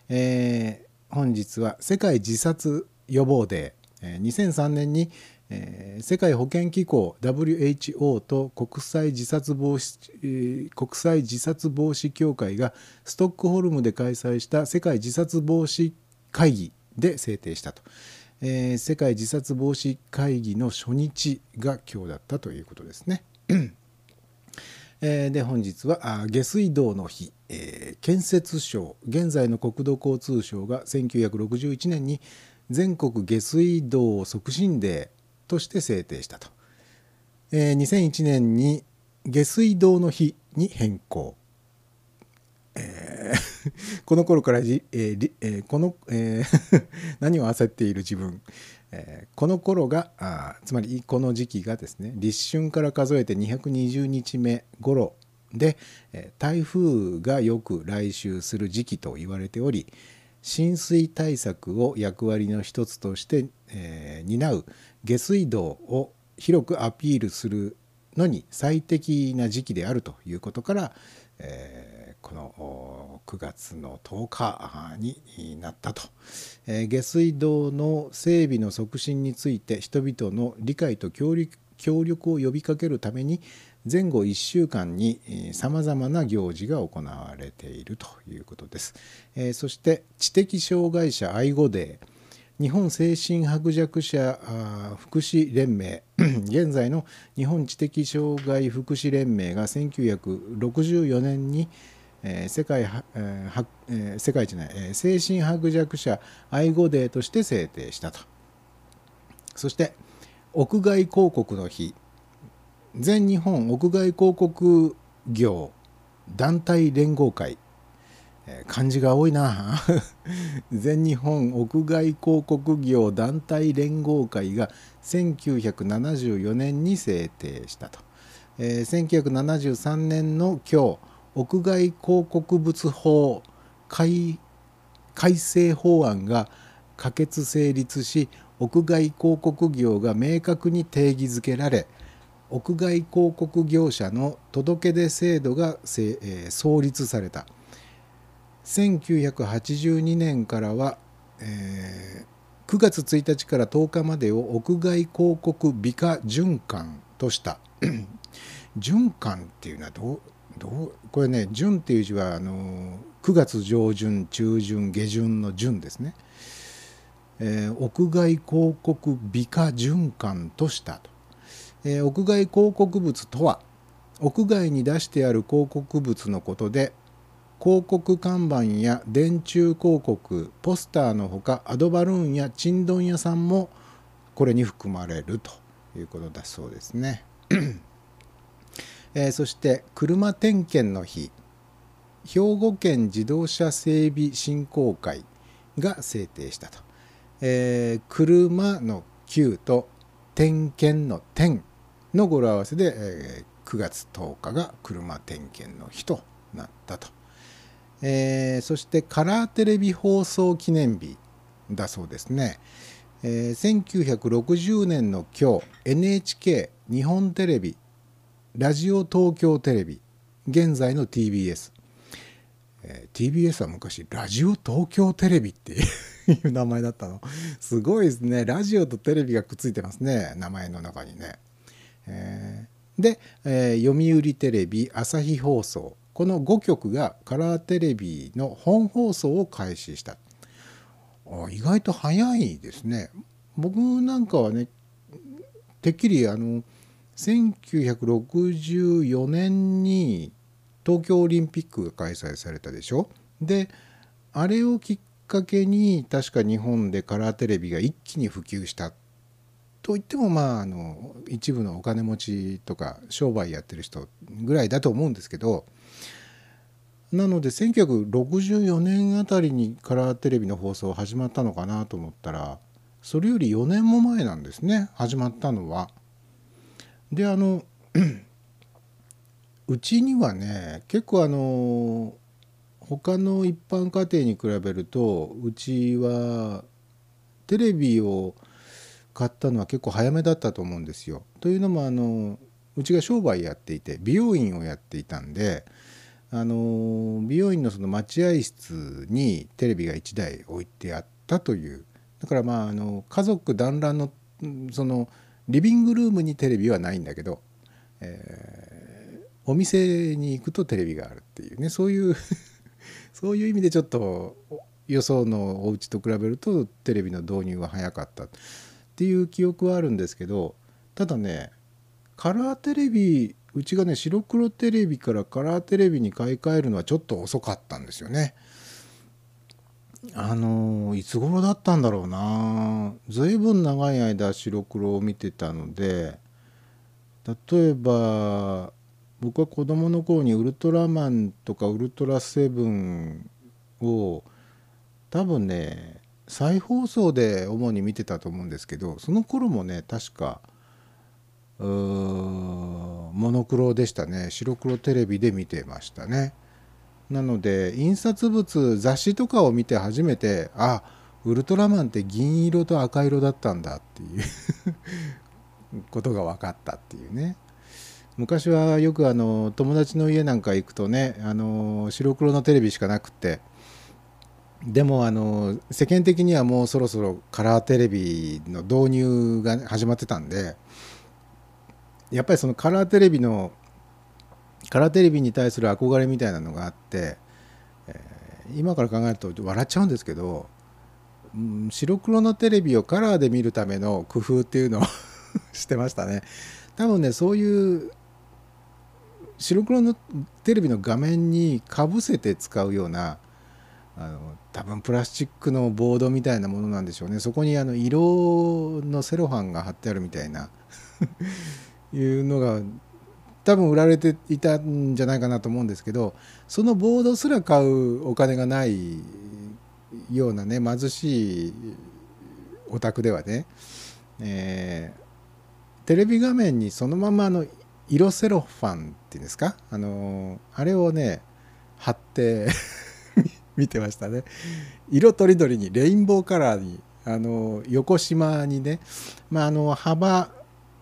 え本日は世界自殺予防デー、えー2003年に、えー世界保健機構 WHO と国際自殺防止、国際自殺防止協会がストックホルムで開催した世界自殺防止会議で制定したと、えー世界自殺防止会議の初日が今日だったということですね。えーで本日は下水道の日、えー建設省現在の国土交通省が1961年に全国下水道促進デーとして制定したと、えー2001年に下水道の日に変更、えー (laughs) この頃からじ、えーえーこの、えー (laughs) 何を焦っている自分、えーこの頃があつまりこの時期がですね立春から数えて220日目頃で、えー台風がよく来襲する時期と言われており浸水対策を役割の一つとして、えー担う下水道を広くアピールするのに最適な時期であるということから、えーこの9月の10日になったと、えー下水道の整備の促進について人々の理解と協力協力を呼びかけるために前後1週間にさまざまな行事が行われているということです。えーそして知的障害者愛護デー日本精神薄弱者福祉連盟。(clears throat) 現在の日本知的障害福祉連盟が1964年に、えー世界は、えーえー世界じゃない、え精神薄弱者愛護デーとして制定したと。そして屋外広告の日。全日本屋外広告業団体連合会。漢字が多いな。(laughs) 全日本屋外広告業団体連合会が1974年に制定したと、えー1973年の今日屋外広告物法改正法案が可決成立し屋外広告業が明確に定義づけられ屋外広告業者の届け出制度が、えー創立された。1982年からは、えー9月1日から10日までを屋外広告美化循環とした。(clears throat) 循環っていうのはどうどうこれね循っていう字はあの9月上旬中旬下旬の旬ですね、えー屋外広告美化循環としたと、えー屋外広告物とは屋外に出してある広告物のことで広告看板や電柱広告ポスターのほかアドバルーンやチンドン屋さんもこれに含まれるということだそうですね。(clears throat) えーそして車点検の日。兵庫県自動車整備振興会が制定したと、えー車の9と点検の点の語呂合わせで、えー9月10日が車点検の日となったと、えーそしてカラーテレビ放送記念日だそうですね、えー1960年の今日 NHK 日本テレビラジオ東京テレビ現在の TBS、えー TBS は昔ラジオ東京テレビっていう名前だったの。すごいですね。ラジオとテレビがくっついてますね。名前の中にね、えーで、えー読売テレビ朝日放送この5局がカラーテレビの本放送を開始した。意外と早いですね。僕なんかはねてっきりあの1964年に東京オリンピックが開催されたでしょ？であれをきっかけに確か日本でカラーテレビが一気に普及したと言ってもまああの一部のお金持ちとか商売やってる人ぐらいだと思うんですけどなので1964年あたりにカラーテレビの放送始まったのかなと思ったらそれより4年も前なんですね始まったのは。であの (clears throat) うちにはね結構あの他の一般家庭に比べるとうちはテレビを買ったのは結構早めだったと思うんですよ。というのもあのうちが商売やっていて美容院をやっていたんであの美容院のその待合室にテレビが1台置いてあったという。だからまああの家族団らんのそのリビングルームにテレビはないんだけど、えーお店に行くとテレビがあるっていうねそういう (laughs) そういう意味でちょっとよそのお家と比べるとテレビの導入は早かったっていう記憶はあるんですけどただねカラーテレビうちがね白黒テレビからカラーテレビに買い替えるのはちょっと遅かったんですよね。あのいつ頃だったんだろうな随分長い間白黒を見てたので例えば僕は子供の頃にウルトラマンとかウルトラセブンを多分ね再放送で主に見てたと思うんですけどその頃もね確かモノクロでしたね。白黒テレビで見てましたね。なので印刷物雑誌とかを見て初めてあウルトラマンって銀色と赤色だったんだっていう (laughs) ことが分かったっていうね。昔はよくあの友達の家なんか行くとねあの白黒のテレビしかなくってでもあの世間的にはもうそろそろカラーテレビの導入が始まってたんでやっぱりそのカラーテレビのカラーテレビに対する憧れみたいなのがあって、えー今から考えると笑っちゃうんですけど、うん白黒のテレビをカラーで見るための工夫っていうのを (laughs) してましたね。多分ねそういう白黒のテレビの画面にかぶせて使うようなあの多分プラスチックのボードみたいなものなんでしょうねそこにあの色のセロハンが貼ってあるみたいないうのが多分売られていたんじゃないかなと思うんですけどそのボードすら買うお金がないようなね貧しいお宅ではね、えーテレビ画面にそのままの色セロファンっていうんですかあのあれをね貼って (laughs) 見てましたね。色とりどりにレインボーカラーにあの横島にね、まあ、あの幅、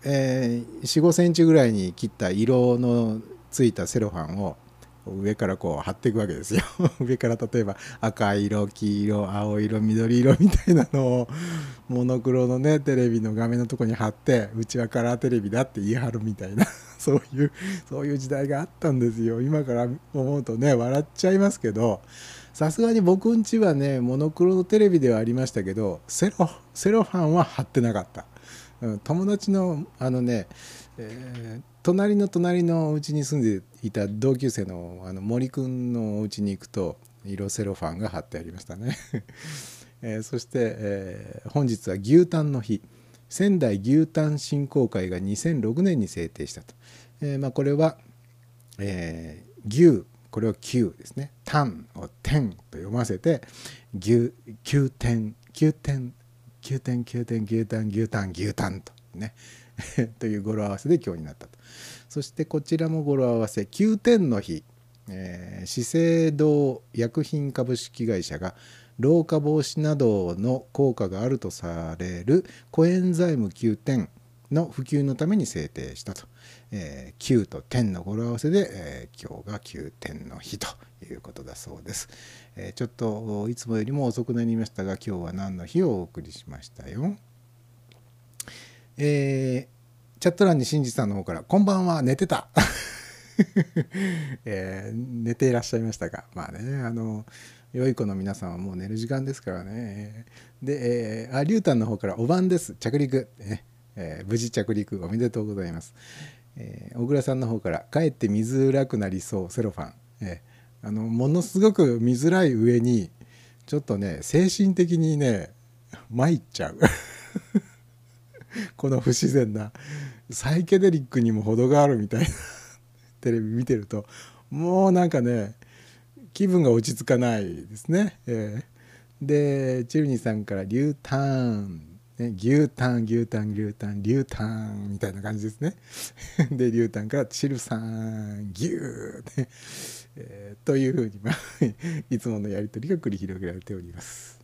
えー、4 5センチぐらいに切った色のついたセロファンを上からこう貼っていくわけですよ。(laughs) 上から例えば赤色黄色青色緑色みたいなのをモノクロのねテレビの画面のとこに貼ってうちはカラーテレビだって言い張るみたいな。(laughs) そういうそういう時代があったんですよ。今から思うとね笑っちゃいますけどさすがに僕んちはねモノクロのテレビではありましたけどセロセロファンは貼ってなかった、友達のあのね、えー隣の隣のうちに住んでいた同級生のあの森くんのお家に行くと色セロファンが貼ってありましたね、(laughs) えーそして、えー本日は牛タンの日。仙台牛タン振興会が2006年に制定したと、えーまあ、これは、え牛これを9ですね。タンを天と読ませて牛9点9点牛タン牛タン牛タン牛タン牛タンとね。(laughs) という語呂合わせで今日になったと。そしてこちらも語呂合わせ。9点の日、えー資生堂薬品株式会社が老化防止などの効果があるとされるコエンザイム9点の普及のために制定したと、えー9と10の語呂合わせで、えー今日が9点の日ということだそうです、えーちょっといつもよりも遅くなりましたが今日は何の日をお送りしましたよ。えーチャット欄に新次さんの方から「こんばんは寝てた」(laughs) えー寝ていらっしゃいましたがまあねあの良い子の皆さんはもう寝る時間ですからね。で、えー、あリュウタンの方から「お晩です。着陸」ね。えー無事着陸おめでとうございます、えー小倉さんの方から「かえって見づらくなりそうセロファン」えーあのものすごく見づらい上にちょっとね精神的にね参っちゃう。(laughs) この不自然なサイケデリックにも程があるみたいな (laughs) テレビ見てると。もうなんかね気分が落ち着かないですね。えーでチルニーさんから「リューターン」ね、牛タン牛タン牛タン牛タンみたいな感じですね。でリュータンから「チルさん牛」ねえーというふうに、まあ、いつものやり取りが繰り広げられております。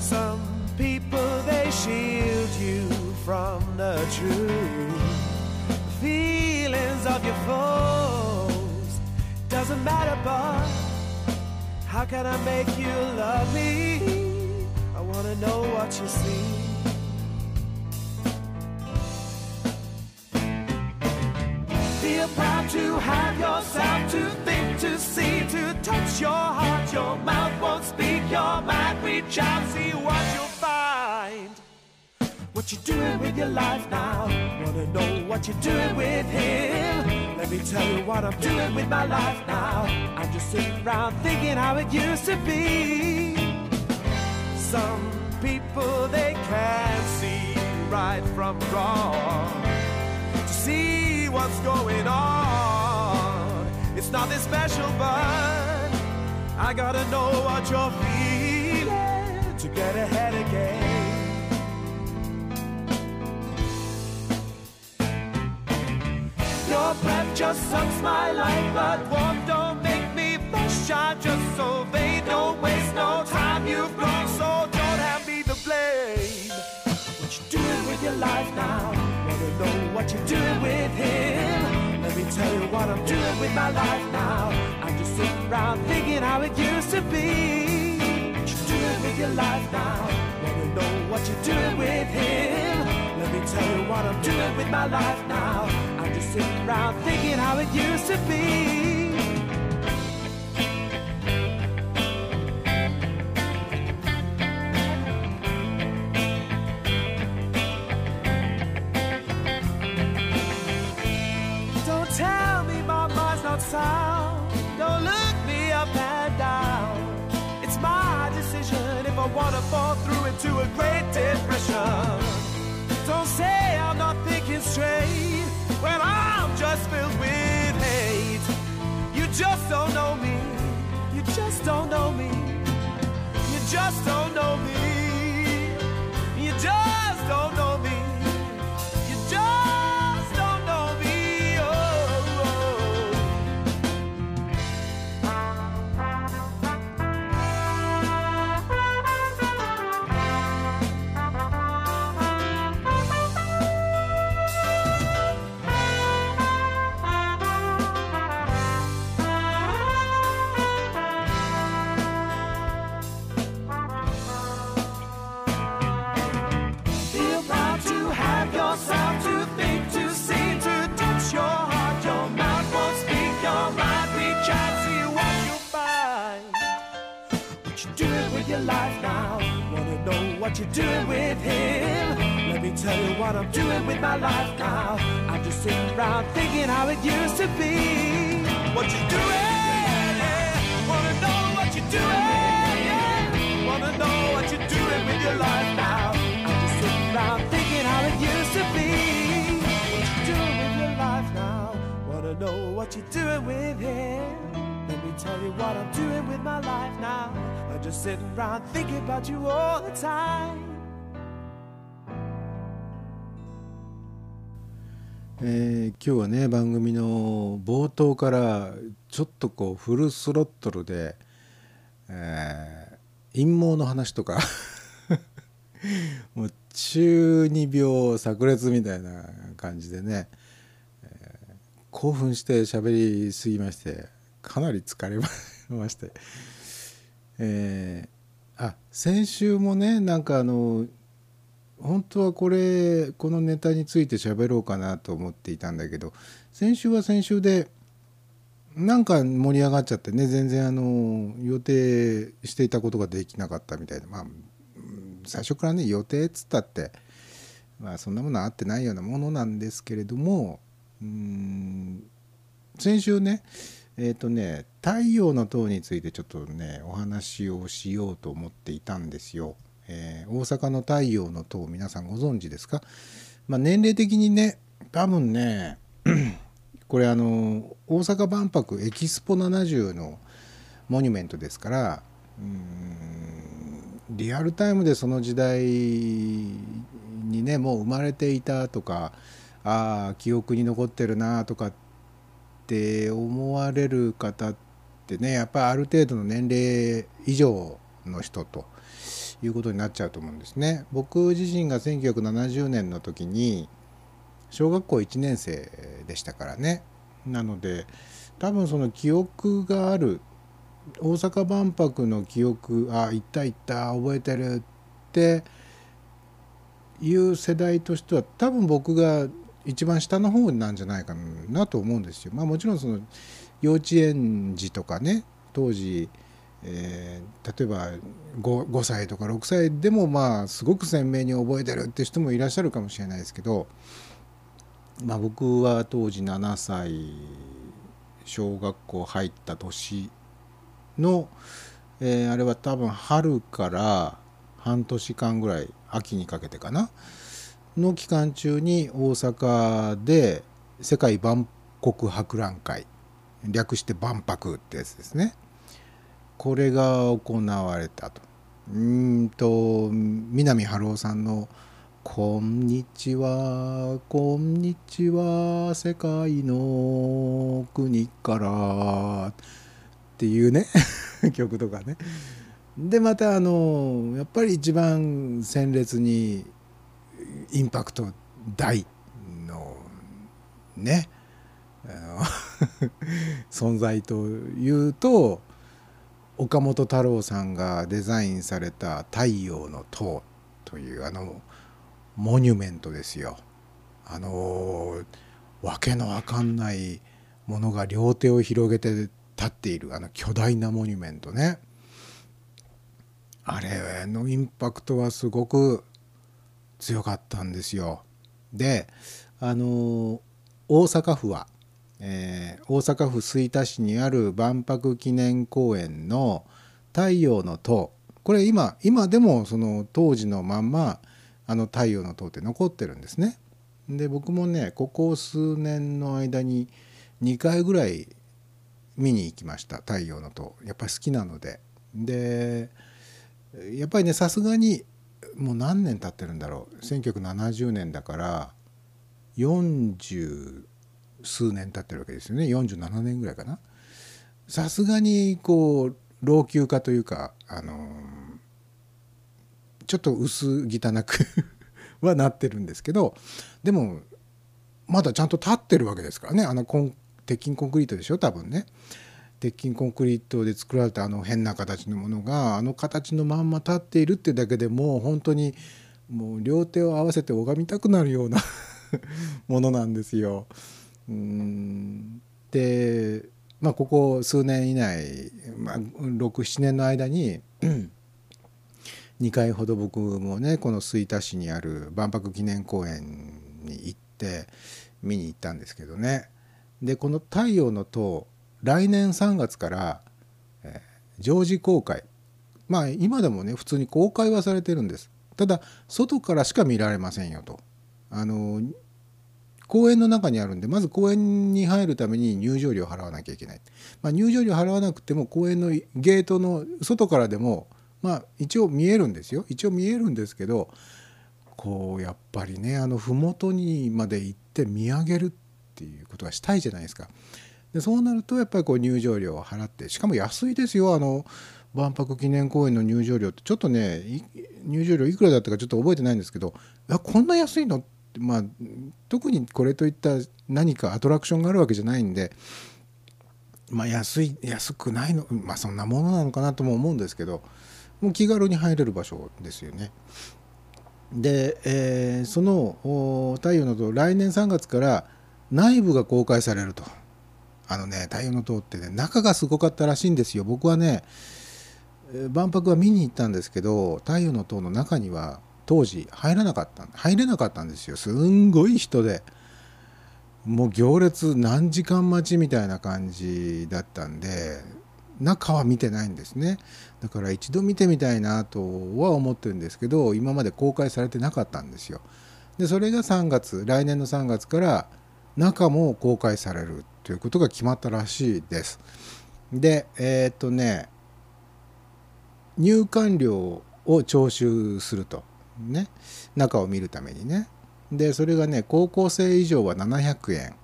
Some people they shield you from the truth. Feelings of your foes doesn't matter, but how can I make you love me? Wanna know what you see. Feel proud to have yourself to think, to see, to touch your heart. Your mouth won't speak, your mind reach out, see what you'll find. What you doing with your life now? Wanna know what you're doing with him? Let me tell you what I'm doing with my life now. I'm just sitting around thinking how it used to be. Some people they can't see right from wrong to see what's going on. It's nothing special, but I gotta know what you're feeling to get ahead again. Your breath just sucks my life, but warmth don't make I'm just so they don't waste no time. You've grown, so don't have me to blame. What you doing with your life now? Wanna know what you're doing with him? Let me tell you what I'm doing with my life now. I'm just sitting around thinking how it used to be. What you doing with your life now? Wanna know what you're doing with him? Let me tell you what I'm doing with my life now. I'm just sitting around thinking how it used to be. I wanna fall through into a great depression. Don't say I'm not thinking straight when I'm just filled with hate. You just don't know me. You just don't know me. You just don't know me. You just don't know me. What you're doing with him? Let me tell you what I'm doing with my life now. I'm just sitting around thinking how it used to be. What you doing? Wanna know what you're doing? Wanna know what you're doing with your life now? I'm just sitting around thinking how it used to be. What you doing with your life now? Wanna know what you're doing with him? Let me tell you what I'm doing with my life now. Just sitting around thinking about you all the time. えー今日はね番組の冒頭からちょっとこうフルスロットルで、えー陰謀の話とか (laughs) もう中二病炸裂みたいな感じでね、えー興奮して喋りすぎましてかなり疲れまして、えーあ先週もねなんかあの本当はこれこのネタについて喋ろうかなと思っていたんだけど先週は先週でなんか盛り上がっちゃってね全然あの予定していたことができなかったみたいでまあ最初からね予定っつったってまあそんなものはあってないようなものなんですけれどもうん先週ねえっ、とね太陽の塔についてちょっとねお話をしようと思っていたんですよ。えー大阪の太陽の塔皆さんご存知ですか、まあ、年齢的にね多分ね (clears throat) これあの大阪万博エキスポ70のモニュメントですからうんリアルタイムでその時代にねもう生まれていたとかああ記憶に残ってるなとかっって思われる方ってねやっぱりある程度の年齢以上の人ということになっちゃうと思うんですね。僕自身が1970年の時に小学校1年生でしたからねなので多分その記憶がある大阪万博の記憶あ行った行った覚えてるっていう世代としては多分僕が一番下の方なんじゃないかなと思うんですよ。まあもちろんその幼稚園児とかね当時、えー例えば 5, 5歳とか6歳でもまあすごく鮮明に覚えてるって人もいらっしゃるかもしれないですけど、まあ、僕は当時7歳小学校入った年の、えーあれは多分春から半年間ぐらい秋にかけてかなの期間中に大阪で世界万国博覧会略して万博ってやつですね。これが行われたと。うんと南春夫さんの「こんにちはこんにちは世界の国から」っていうね (laughs) 曲とかね。でまたあのやっぱり一番鮮烈にインパクト大のね (laughs) 存在というと岡本太郎さんがデザインされた「太陽の塔」というあのモニュメントですよ。あのわけのわかんないものが両手を広げて立っているあの巨大なモニュメントね。あれのインパクトはすごく強かったんですよ。であの大阪府は、えー大阪府吹田市にある万博記念公園の太陽の塔これ今今でもその当時のまんまあの太陽の塔って残ってるんですね。で僕もねここ数年の間に2回ぐらい見に行きました太陽の塔やっぱり好きなので。でやっぱりねさすがにもう何年経ってるんだろう。1970年だから40数年経ってるわけですよね。47年ぐらいかな。さすがにこう老朽化というかあのーちょっと薄汚く (laughs) はなってるんですけどでもまだちゃんと立ってるわけですからね。あのコン鉄筋コンクリートでしょ多分ね。鉄筋コンクリートで作られたあの変な形のものがあの形のまんま立っているってだけでもう本当にもう両手を合わせて拝みたくなるような (laughs) ものなんですよ。うんでまあここ数年以内、まあ、67年の間に2回ほど僕もねこの吹田市にある万博記念公園に行って見に行ったんですけどねでこの「太陽の塔」来年3月から、えー常時公開。まあ今でもね普通に公開はされてるんです。ただ外からしか見られませんよと。あの公園の中にあるんでまず公園に入るために入場料払わなきゃいけない、まあ、入場料払わなくても公園のゲートの外からでもまあ一応見えるんですよ。一応見えるんですけどこうやっぱりねあの麓にまで行って見上げるっていうことがしたいじゃないですか。でそうなるとやっぱりこう入場料を払ってしかも安いですよ。あの万博記念公園の入場料ってちょっとね入場料いくらだったかちょっと覚えてないんですけどこんな安いの？ってまあ特にこれといった何かアトラクションがあるわけじゃないんでまあ安い安くないの？まあそんなものなのかなとも思うんですけどもう気軽に入れる場所ですよね。で、えーその太陽の塔来年3月から内部が公開されると。あのね太陽の塔ってね中がすごかったらしいんですよ。僕はね万博は見に行ったんですけど太陽の塔の中には当時入らなかった入れなかったんですよ。すんごい人で。もう行列何時間待ちみたいな感じだったんで中は見てないんですね。だから一度見てみたいなとは思ってるんですけど今まで公開されてなかったんですよ。でそれが3月来年の3月から中も公開される。ということが決まったらしいです。でえーっとね入館料を徴収するとね中を見るためにね。でそれがね高校生以上は700円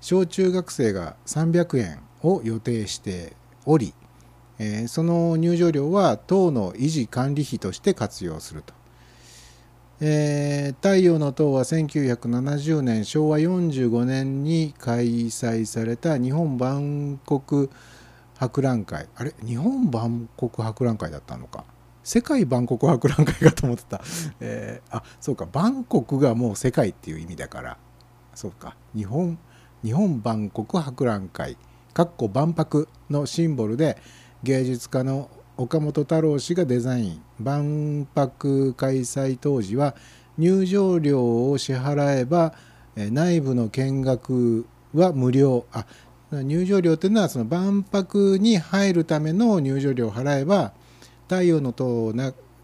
小中学生が300円を予定しており、えーその入場料は党の維持管理費として活用すると、えー太陽の塔は1970年昭和45年に開催された日本万国博覧会。あれ？日本万国博覧会だったのか。世界万国博覧会かと思ってた、(laughs) えーあそうか。バンコクがもう世界っていう意味だから。そうか。日本日本万国博覧会。かっこ万博のシンボルで芸術家の岡本太郎氏がデザイン。万博開催当時は入場料を支払えば内部の見学は無料。あ入場料っていうのはその万博に入るための入場料を払えば太陽の塔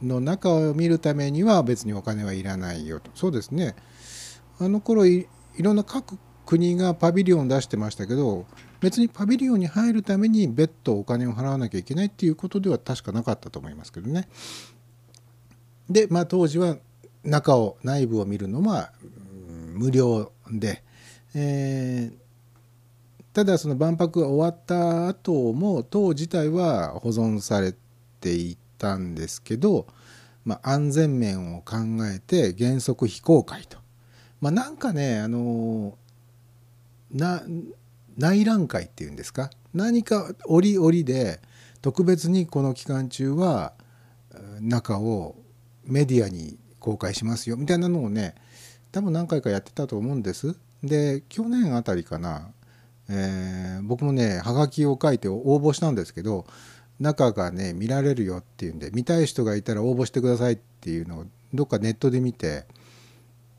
の中を見るためには別にお金はいらないよと。そうですね。あの頃いいろんな各国がパビリオン出してましたけど別にパビリオンに入るために別途お金を払わなきゃいけないっていうことでは確かなかったと思いますけどね。でまあ当時は中を内部を見るのは無料で、えーただその万博が終わった後も塔自体は保存されていたんですけど、まあ、安全面を考えて原則非公開と。まあ、なんかねあのな内覧会っていうんですか？何か折々で特別にこの期間中は中をメディアに公開しますよみたいなのをね多分何回かやってたと思うんです。で去年あたりかな、えー僕もねはがきを書いて応募したんですけど中がね見られるよっていうんで見たい人がいたら応募してくださいっていうのをどっかネットで見て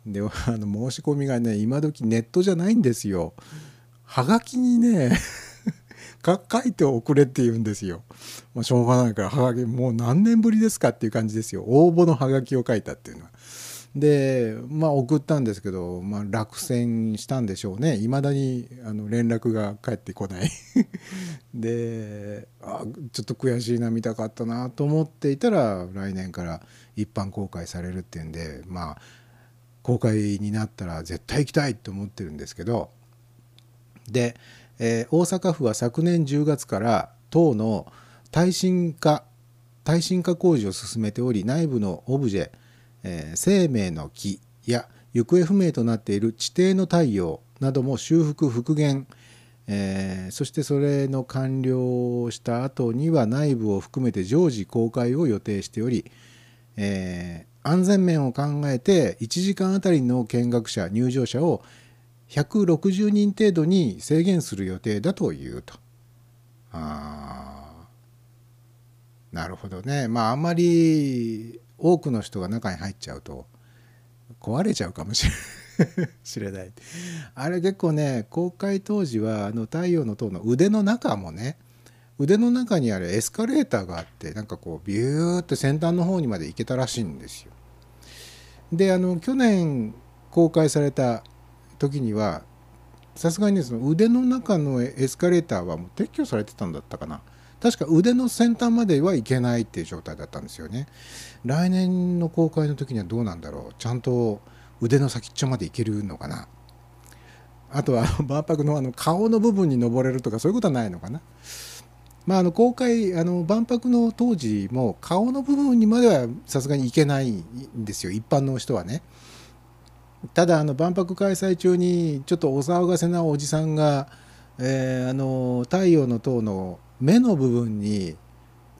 であの申し込みがね今時ネットじゃないんですよ。はがきにね (laughs) 書いておくれって言うんですよ。まあ、しょうがないからはがきもう何年ぶりですかっていう感じですよ応募のはがきを書いたっていうのは。でまあ送ったんですけど、まあ、落選したんでしょうねいまだにあの連絡が返ってこない (laughs) であちょっと悔しいな見たかったなと思っていたら来年から一般公開されるっていうんでまあ公開になったら絶対行きたいと思ってるんですけどで、えー大阪府は昨年10月から党の耐震化耐震化工事を進めており内部のオブジェ、えー生命の木や行方不明となっている地底の太陽なども修復復元、えーそしてそれの完了した後には内部を含めて常時公開を予定しており、えー安全面を考えて1時間あたりの見学者入場者を160人程度に制限する予定だというと。あなるほどねまああんまり多くの人が中に入っちゃうと壊れちゃうかもしれ (laughs) 知れないあれ結構ね公開当時はあの太陽の塔の腕の中もね腕の中にあるエスカレーターがあってなんかこうビューって先端の方にまで行けたらしいんですよ。であの去年公開された時にはさすがにその腕の中のエスカレーターはもう撤去されてたんだったかな。確か腕の先端までは行けないっていう状態だったんですよね。来年の公開の時にはどうなんだろう。ちゃんと腕の先っちょまで行けるのかな。あとは (laughs) 万博のあの顔の部分に登れるとかそういうことはないのかな。まあ、あの公開あの万博の当時も顔の部分にまではさすがに行けないんですよ。一般の人はね。ただあの万博開催中にちょっとお騒がせなおじさんが、えーあの太陽の塔の目の部分に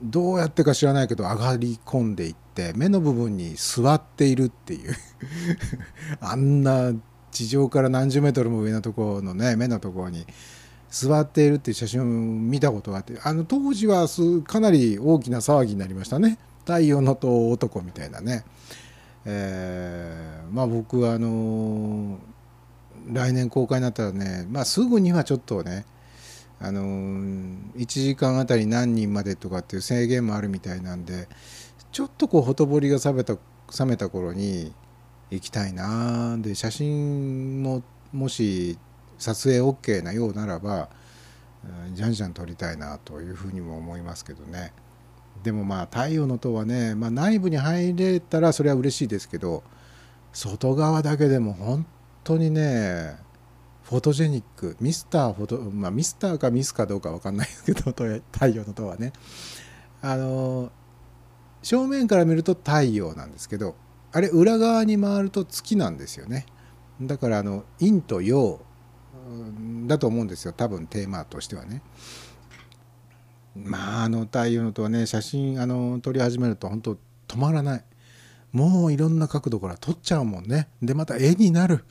どうやってか知らないけど上がり込んでいって目の部分に座っているっていう。(laughs) あんな地上から何十メートルも上のところのね目のところに座っているっていう写真を見たことがあってあの当時はかなり大きな騒ぎになりましたね。太陽の塔男みたいなね、えーまあ僕はあの来年公開になったらね、まあ、すぐにはちょっとねあの1時間あたり何人までとかっていう制限もあるみたいなんでちょっとこうほとぼりが冷めた冷めた頃に行きたいなで写真ももし撮影 OK なようならばじゃんじゃん撮りたいなというふうにも思いますけどね。でもまあ太陽の塔はね、まあ、内部に入れたらそれは嬉しいですけど外側だけでも本当にねフォトジェニックミスターフォトまあミスターかミスかどうかわかんないですけど (laughs) 太陽の塔はね。あの正面から見ると太陽なんですけどあれ裏側に回ると月なんですよね。だからあの陰と陽だと思うんですよ。多分テーマとしてはね。まああの太陽の塔はね写真あの撮り始めると本当止まらない。もういろんな角度から撮っちゃうもんね。でまた絵になる。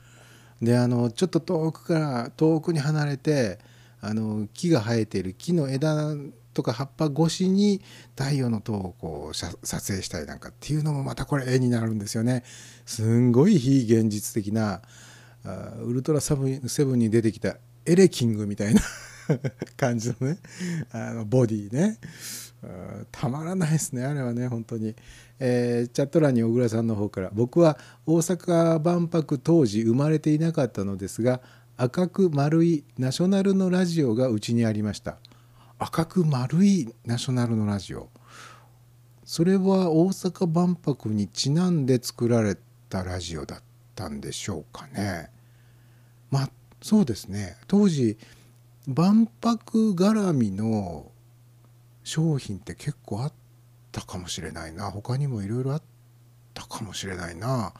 であのちょっと遠くから遠くに離れてあの木が生えている木の枝とか葉っぱ越しに太陽の塔をこう撮影したりなんかっていうのもまたこれ絵になるんですよね。すんごい非現実的なウルトラセブセブンに出てきたエレキングみたいな。(laughs) 感じのねあのボディね。たまらないですねあれはね本当に、えーチャット欄に小倉さんの方から。僕は大阪万博当時生まれていなかったのですが赤く丸いナショナルのラジオがうちにありました。赤く丸いナショナルのラジオ。それは大阪万博にちなんで作られたラジオだったんでしょうかね。まあそうですね。当時万博絡みの商品って結構あったかもしれないな。他にもいろいろあったかもしれないな。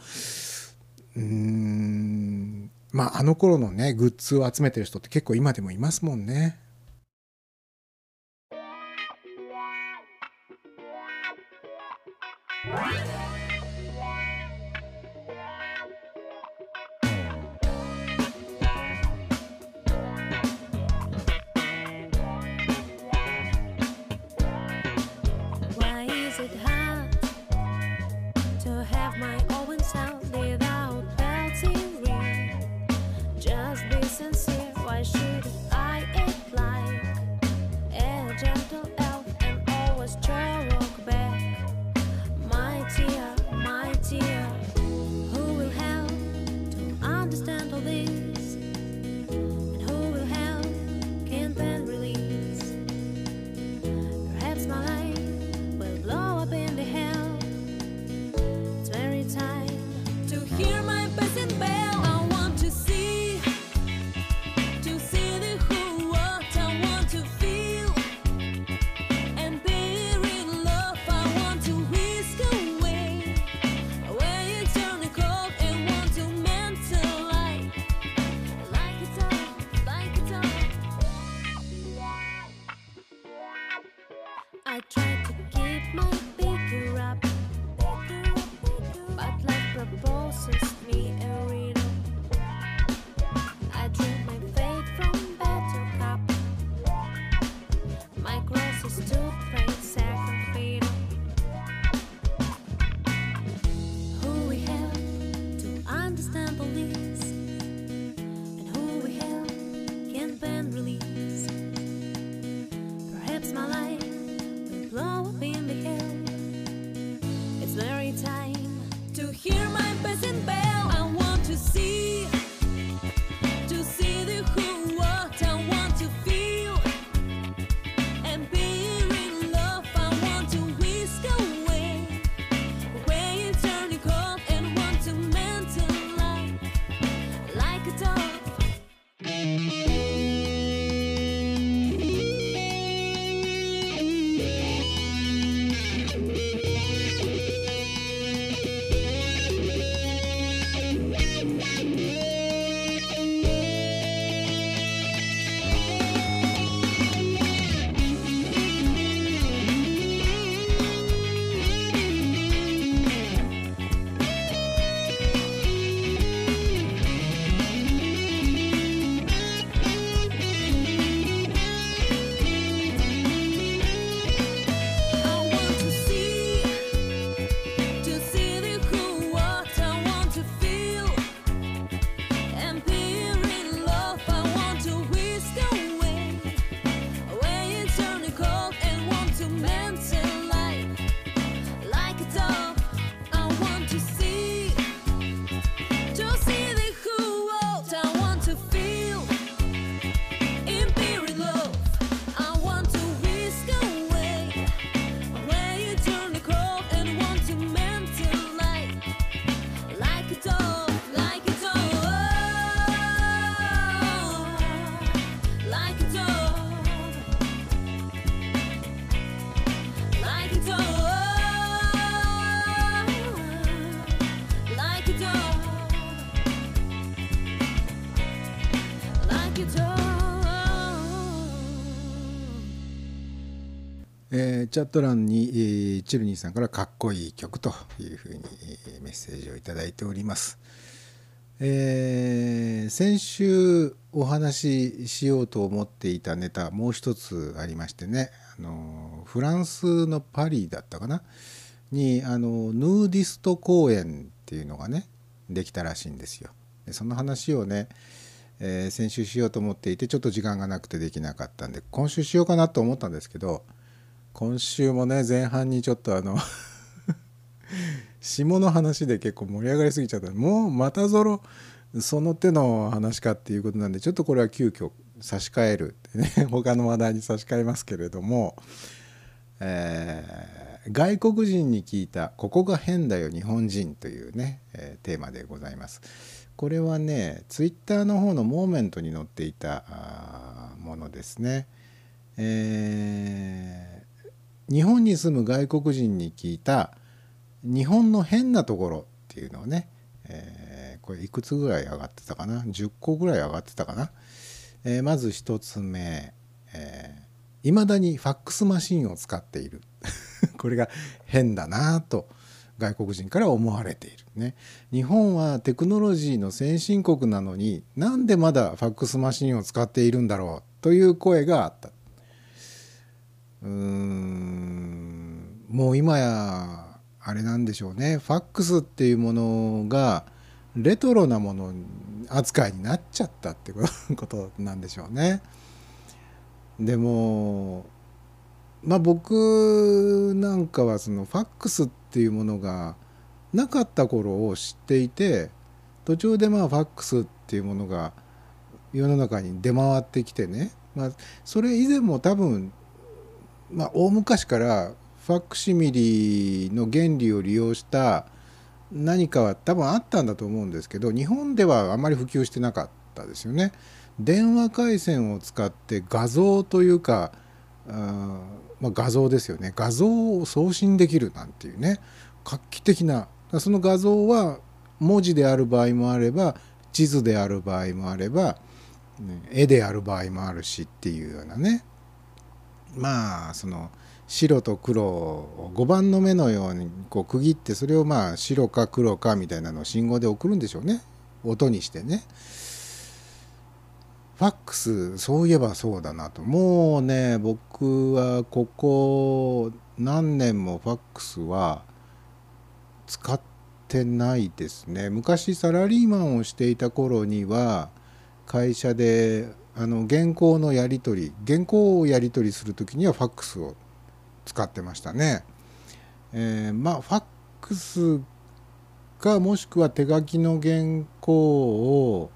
うーん。まああの頃のねグッズを集めてる人って結構今でもいますもんね。Sound チャット欄に、えーチルニーさんからかっこいい曲というふうに、えーメッセージをいただいております。えー先週お話ししようと思っていたネタもう一つありましてねあのフランスのパリだったかな？にあのヌーディスト公演っていうのがねできたらしいんですよ。でその話をね、えー先週しようと思っていてちょっと時間がなくてできなかったんで今週しようかなと思ったんですけど今週もね前半にちょっとあの (laughs) 下の話で結構盛り上がりすぎちゃったもうまたぞろその手の話かっていうことなんでちょっとこれは急遽差し替えるってね (laughs) 他の話題に差し替えますけれども、え外国人に聞いた「ここが変だよ日本人」というね、えーテーマでございます。これはねツイッターの方のモーメントに載っていたものですね。えー日本に住む外国人に聞いた日本の変なところっていうのをね、えーこれいくつぐらい上がってたかな？10個ぐらい上がってたかな、えーまず1つ目いま、未だにファックスマシンを使っている。(laughs) これが変だなと外国人から思われている。ね。日本はテクノロジーの先進国なのになんでまだファックスマシンを使っているんだろう？という声があった。うん。もう今やあれなんでしょうね。ファックスっていうものがレトロなもの扱いになっちゃったってことことなんでしょうね。でもまあ僕なんかはそのファックスっていうものがなかった頃を知っていて途中でまあファックスっていうものが世の中に出回ってきてね、まあ、それ以前も多分まあ、大昔からファクシミリの原理を利用した何かは多分あったんだと思うんですけど日本ではあまり普及してなかったですよね。電話回線を使って画像というかあ、まあ、画像ですよね画像を送信できるなんていうね画期的なその画像は文字である場合もあれば地図である場合もあれば、絵である場合もあるしっていうようなねまあその白と黒を5番の目のようにこう区切ってそれをまあ白か黒かみたいなのを信号で送るんでしょうね。音にしてね。ファックスそういえばそうだなと。もうね僕はここ何年もファックスは使ってないですね。昔サラリーマンをしていた頃には会社であの原稿のやり取り原稿をやり取りする時にはファックスを使ってましたね。えーまあファックスかもしくは手書きの原稿を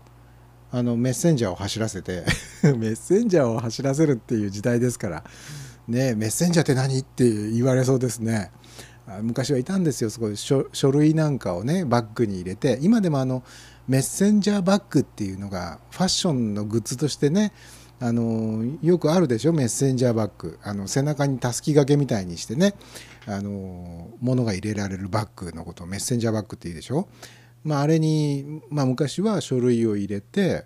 あのメッセンジャーを走らせて (laughs) メッセンジャーを走らせるっていう時代ですからねメッセンジャーって何？って言われそうですね。昔はいたんですよすごい書書類なんかをねバッグに入れて今でもあのメッセンジャーバッグっていうのがファッションのグッズとしてねあのよくあるでしょ？メッセンジャーバッグあの背中にたすき掛けみたいにしてねあの物が入れられるバッグのこと。をメッセンジャーバッグっていいでしょ？まああれに、まあ、昔は書類を入れて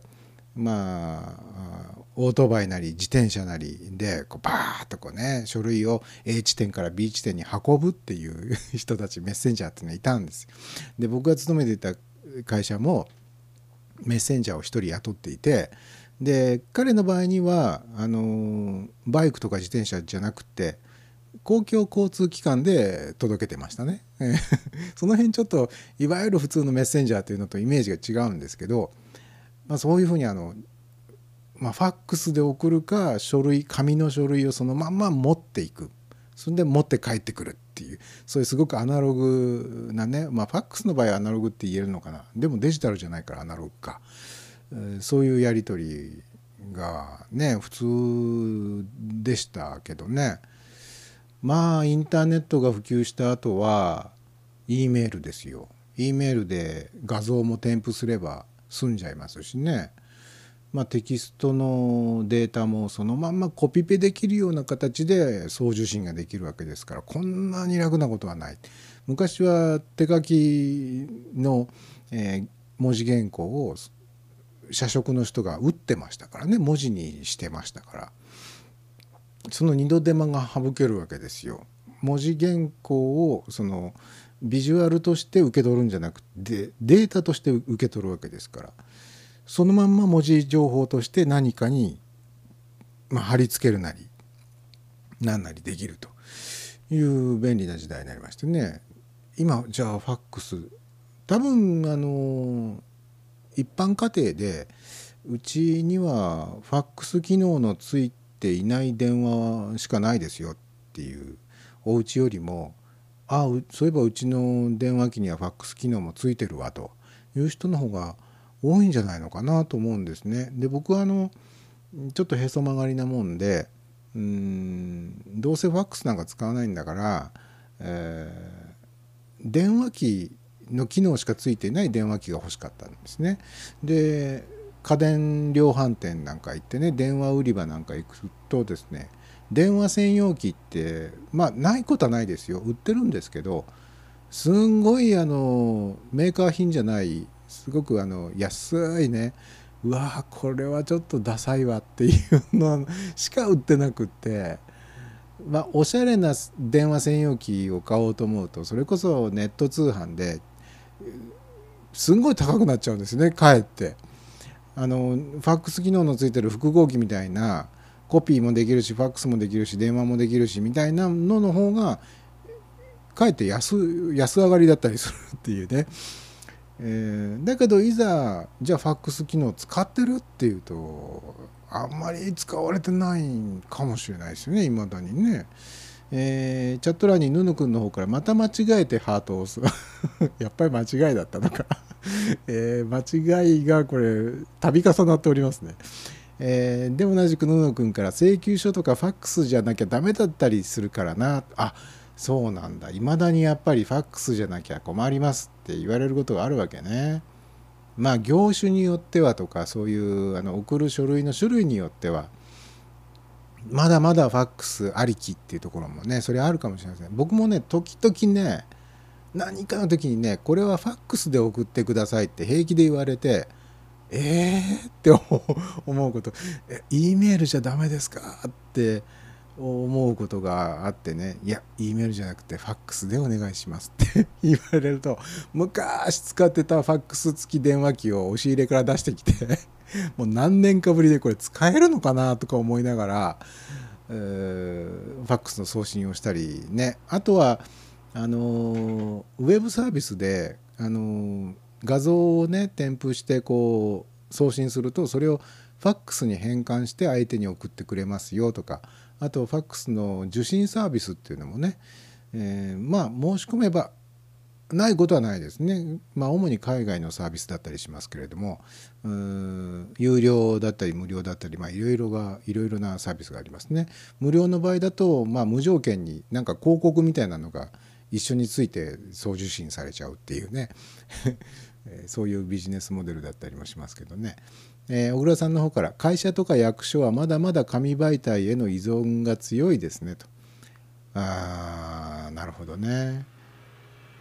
まあオートバイなり自転車なりでこうバーッとこうね書類を A 地点から B 地点に運ぶっていう人たちメッセンジャーっていうのがいたんです。よ。で僕が勤めていた会社もメッセンジャーを1人雇っていてで彼の場合にはあのバイクとか自転車じゃなくて公共交通機関で届けてましたね。(laughs) その辺ちょっといわゆる普通のメッセンジャーというのとイメージが違うんですけど、まあ、そういうふうにあの、まあ、ファックスで送るか書類紙の書類をそのまんま持っていくそれで持って帰ってくるっていうそういうすごくアナログなねまあファックスの場合はアナログって言えるのかな。でもデジタルじゃないからアナログか、そういうやり取りがね普通でしたけどね。まあインターネットが普及した後は E メールですよ。E メールで画像も添付すれば済んじゃいますしね。まあ、テキストのデータもそのまんまコピペできるような形で送受信ができるわけですからこんなに楽なことはない。昔は手書きの、えー文字原稿を社食の人が打ってましたからね。文字にしてましたから。その二度手間が省けるわけですよ。文字原稿をそのビジュアルとして受け取るんじゃなくてデータとして受け取るわけですから。そのまんま文字情報として何かに、まあ、貼り付けるなり何なりできるという便利な時代になりましてね。今じゃあファックス。多分あの一般家庭でうちにはファックス機能のついていない電話しかないですよっていうお家よりもあうそういえばうちの電話機にはファックス機能もついてるわという人の方が多いんじゃないのかなと思うんですね。で僕はあのちょっとへそ曲がりなもんでうんどうせファックスなんか使わないんだから、えー電話機の機能しかついていない電話機が欲しかったんですね。で家電量販店なんか行ってね電話売り場なんか行くとですね電話専用機ってまあないことはないですよ売ってるんですけどすんごいあのメーカー品じゃないすごくあの安いね。うわーこれはちょっとダサいわっていうのしか売ってなくって。まあおしゃれな電話専用機を買おうと思うとそれこそネット通販ですんごい高くなっちゃうんですねかえって。あのファックス機能のついてる複合機みたいなコピーもできるしファックスもできるし電話もできるしみたいなのの方がかえって安安上がりだったりするっていうね、えーだけどいざじゃあファックス機能使ってるっていうとあんまり使われてないかもしれないですよねいまだにね。えーチャット欄にヌヌ君の方からまた間違えてハートを押す。(laughs) やっぱり間違いだったのか、(laughs) えー間違いがこれ度重なっておりますね、えーで同じくヌヌ君から請求書とかファックスじゃなきゃダメだったりするからな。あそうなんだ。いまだにやっぱりファックスじゃなきゃ困りますって言われることがあるわけね。まあ業種によってはとかそういうあの送る書類の種類によってはまだまだファックスありきっていうところもねそれあるかもしれません。僕もね時々ね何かの時にねこれはファックスで送ってくださいって平気で言われてえーって思うこと。E メールじゃダメですかって思うことがあってねいや E メールじゃなくてファックスでお願いしますって (laughs) 言われると昔使ってたファックス付き電話機を押し入れから出してきて (laughs) もう何年かぶりでこれ使えるのかなとか思いながら、えーファックスの送信をしたりね。あとはあのーウェブサービスで、あの画像をね添付してこう送信するとそれをファックスに変換して相手に送ってくれますよとかあとファックスの受信サービスっていうのもね、えーまあ申し込めばないことはないですね。まあ主に海外のサービスだったりしますけれども、うーん有料だったり無料だったり、まあいろいろがいろいろなサービスがありますね。無料の場合だと、まあ無条件になんか広告みたいなのが一緒について送受信されちゃうっていうね。(laughs) そういうビジネスモデルだったりもしますけどね。えー小倉さんの方から会社とか役所はまだまだ紙媒体への依存が強いですねと。あーなるほどね。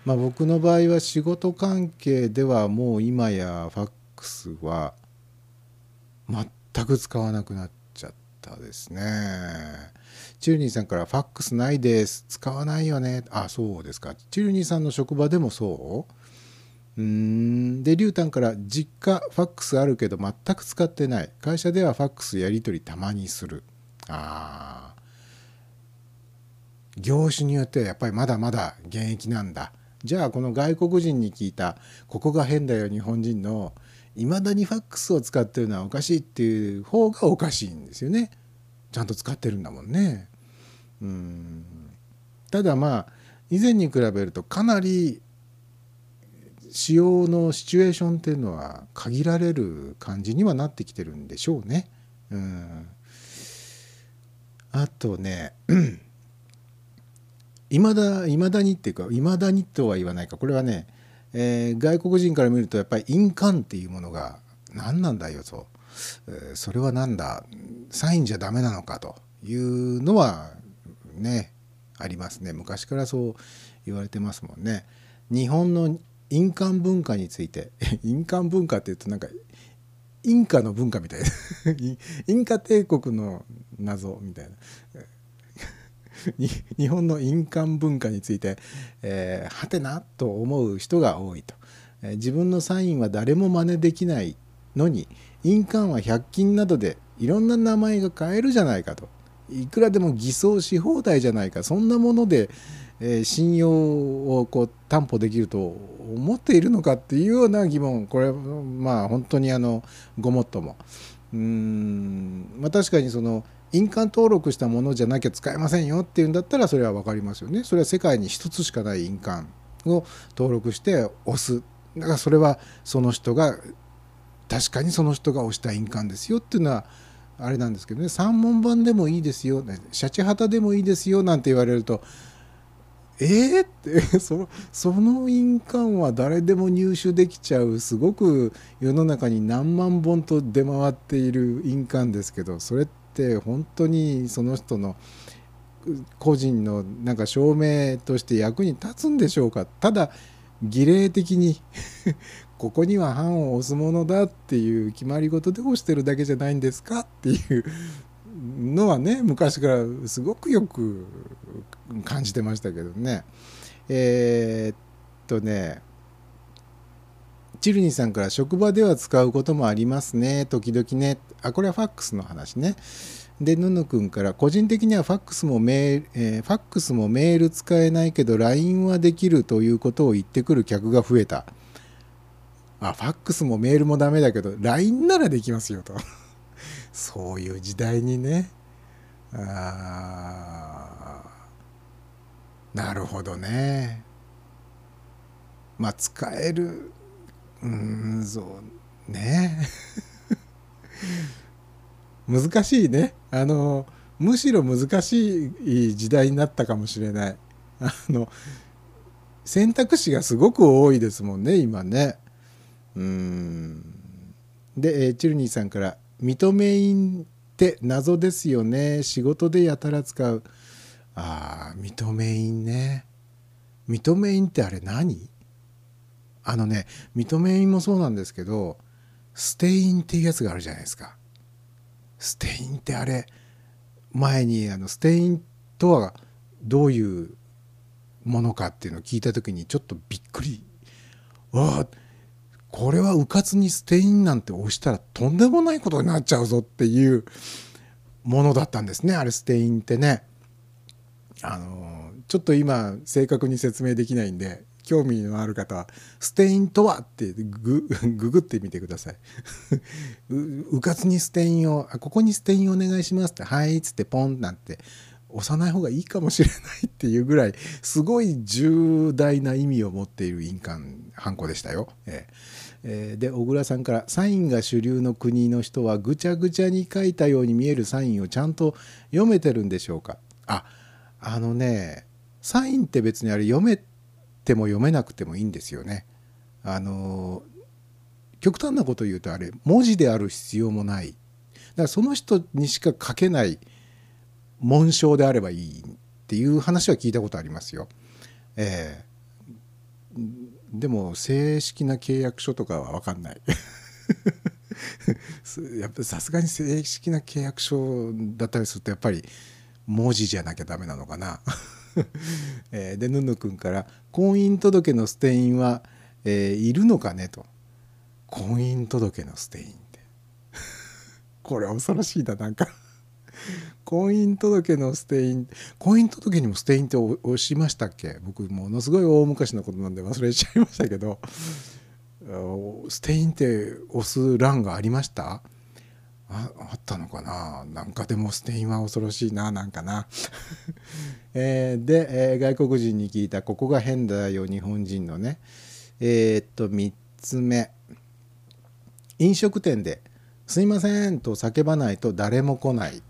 まあ僕の場合は仕事関係ではもう今やファックスは全く使わなくなっちゃったですね。チュルニーさんから「ファックスないです使わないよね」あそうですかチュルニーさんの職場でもそう？うん。でリュウタンから「実家ファックスあるけど全く使ってない。会社ではファックスやり取りたまにする」あー。業種によってはやっぱりまだまだ現役なんだ。じゃあこの外国人に聞いた「ここが変だよ日本人のいまだにファックスを使ってるのはおかしい」っていう方がおかしいんですよね。ちゃんと使ってるんだもんね。うん。ただまあ以前に比べるとかなり使用のシチュエーションっていうのは限られる感じにはなってきてるんでしょうね。うん、あとね (clears throat) いまだいまだにっていうかいまだにとは言わないか。これはね、えー外国人から見るとやっぱり印鑑っていうものが何なんだよと、えーそれは何だ。サインじゃダメなのかというのはねありますね。昔からそう言われてますもんね。日本の印鑑文化について。(laughs) 印鑑文化っていうとなんかインカの文化みたいな。(laughs) インカ帝国の謎みたいな。(laughs) 日本の印鑑文化について、えーはてなと思う人が多いと、えー自分のサインは誰も真似できないのに印鑑は100均などでいろんな名前が変えるじゃないかと。いくらでも偽装し放題じゃないか。そんなもので、えー信用をこう担保できると思っているのかっていうような疑問これはまあ本当にあのごもっとも。うんまあ、確かにその印鑑登録したものじゃなきゃ使えませんよっていうんだったらそれは分かりますよね。それは世界に一つしかない印鑑を登録して押す。だからそれはその人が確かにその人が押した印鑑ですよっていうのはあれなんですけどね三文版でもいいですよシャチハタでもいいですよなんて言われるとえー、って (laughs) そその印鑑は誰でも入手できちゃうすごく世の中に何万本と出回っている印鑑ですけどそれって本当にその人の個人のなんか証明として役に立つんでしょうか？ただ儀礼的に (laughs) ここには判を押すものだっていう決まり事で押してるだけじゃないんですか？っていうのはね昔からすごくよく感じてましたけどね。えーっとねチルニさんから職場では使うこともありますね。時々ね。あこれはファックスの話ね。でヌヌ君から個人的にはファックスもメール、えーファックスもメール使えないけど LINE はできるということを言ってくる客が増えた。あファックスもメールもダメだけど LINE ならできますよと。(laughs) そういう時代にね。あなるほどね。まあ使えるうんそうね。(laughs) 難しいね。あのむしろ難しい時代になったかもしれない。あの選択肢がすごく多いですもんね今ね。うん。で、えチルニーさんから「認め印って謎ですよね。仕事でやたら使う」あー認め印ね。認め印ってあれ何？あのね認め印もそうなんですけどステインっていうやつがあるじゃないですか。ステインってあれ前にあのステインとはどういうものかっていうのを聞いた時にちょっとびっくり。わあこれはうかつにステインなんて押したらとんでもないことになっちゃうぞっていうものだったんですねあれステインってね。あのちょっと今正確に説明できないんで興味のある方は「ステインとは?」って (laughs) ググってみてください (laughs) ううかつにステインをあ「ここにステインお願いします」って「はい」っつってポンなんて押さない方がいいかもしれないっていうぐらいすごい重大な意味を持っている印鑑ハンコでしたよ。えええーで小倉さんから「サインが主流の国の人はぐちゃぐちゃに書いたように見えるサインをちゃんと読めてるんでしょうか?」ああのねサインって別にあれ読めても読めなくてもいいんですよね。あの極端なこと言うとあれ文字である必要もないだからその人にしか書けない紋章であればいいっていう話は聞いたことありますよ。ええでも正式な契約書とかは分かんない。(laughs) やっぱさすがに正式な契約書だったりするとやっぱり文字じゃなきゃダメなのかな？(laughs) えーでヌヌ君から「婚姻届のステインは、えーいるのかね?」と「婚姻届のステイン」って。(laughs) これ恐ろしいななんか。婚姻届のステイン婚姻届にもステインって押しましたっけ？僕ものすごい大昔のことなんで忘れちゃいましたけど。ステインって押す欄がありました？ああったのかな？なんかでもステインは恐ろしいななんかな、(laughs) えーで、えー外国人に聞いた。ここが変だよ日本人のね。えーっと3つ目。飲食店で「すいません」と叫ばないと誰も来ない。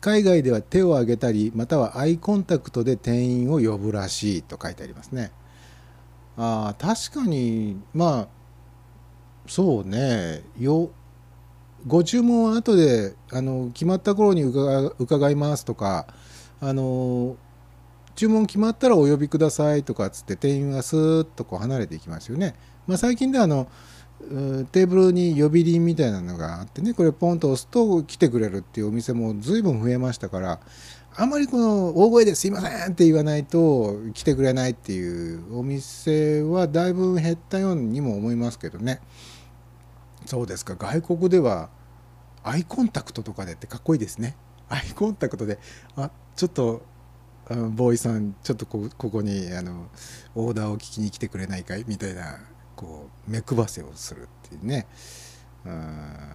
海外では手を挙げたりまたはアイコンタクトで店員を呼ぶらしい。と書いてありますね。あ確かにまあそうね。よご注文は後であの決まった頃に伺いますとかあの注文決まったらお呼びくださいとかつって店員がスーッとこう離れていきますよね。まあ、最近ではあのテーブルに呼び鈴みたいなのがあってねこれポンと押すと来てくれるっていうお店も随分増えましたからあんまりこの大声ですいませんって言わないと来てくれないっていうお店はだいぶ減ったようにも思いますけどねそうですか。外国ではアイコンタクトとかでってかっこいいですね。アイコンタクトで。あちょっとあのボーイさんちょっとここにあのオーダーを聞きに来てくれないかい？みたいなこう目配せをするっていうね。うん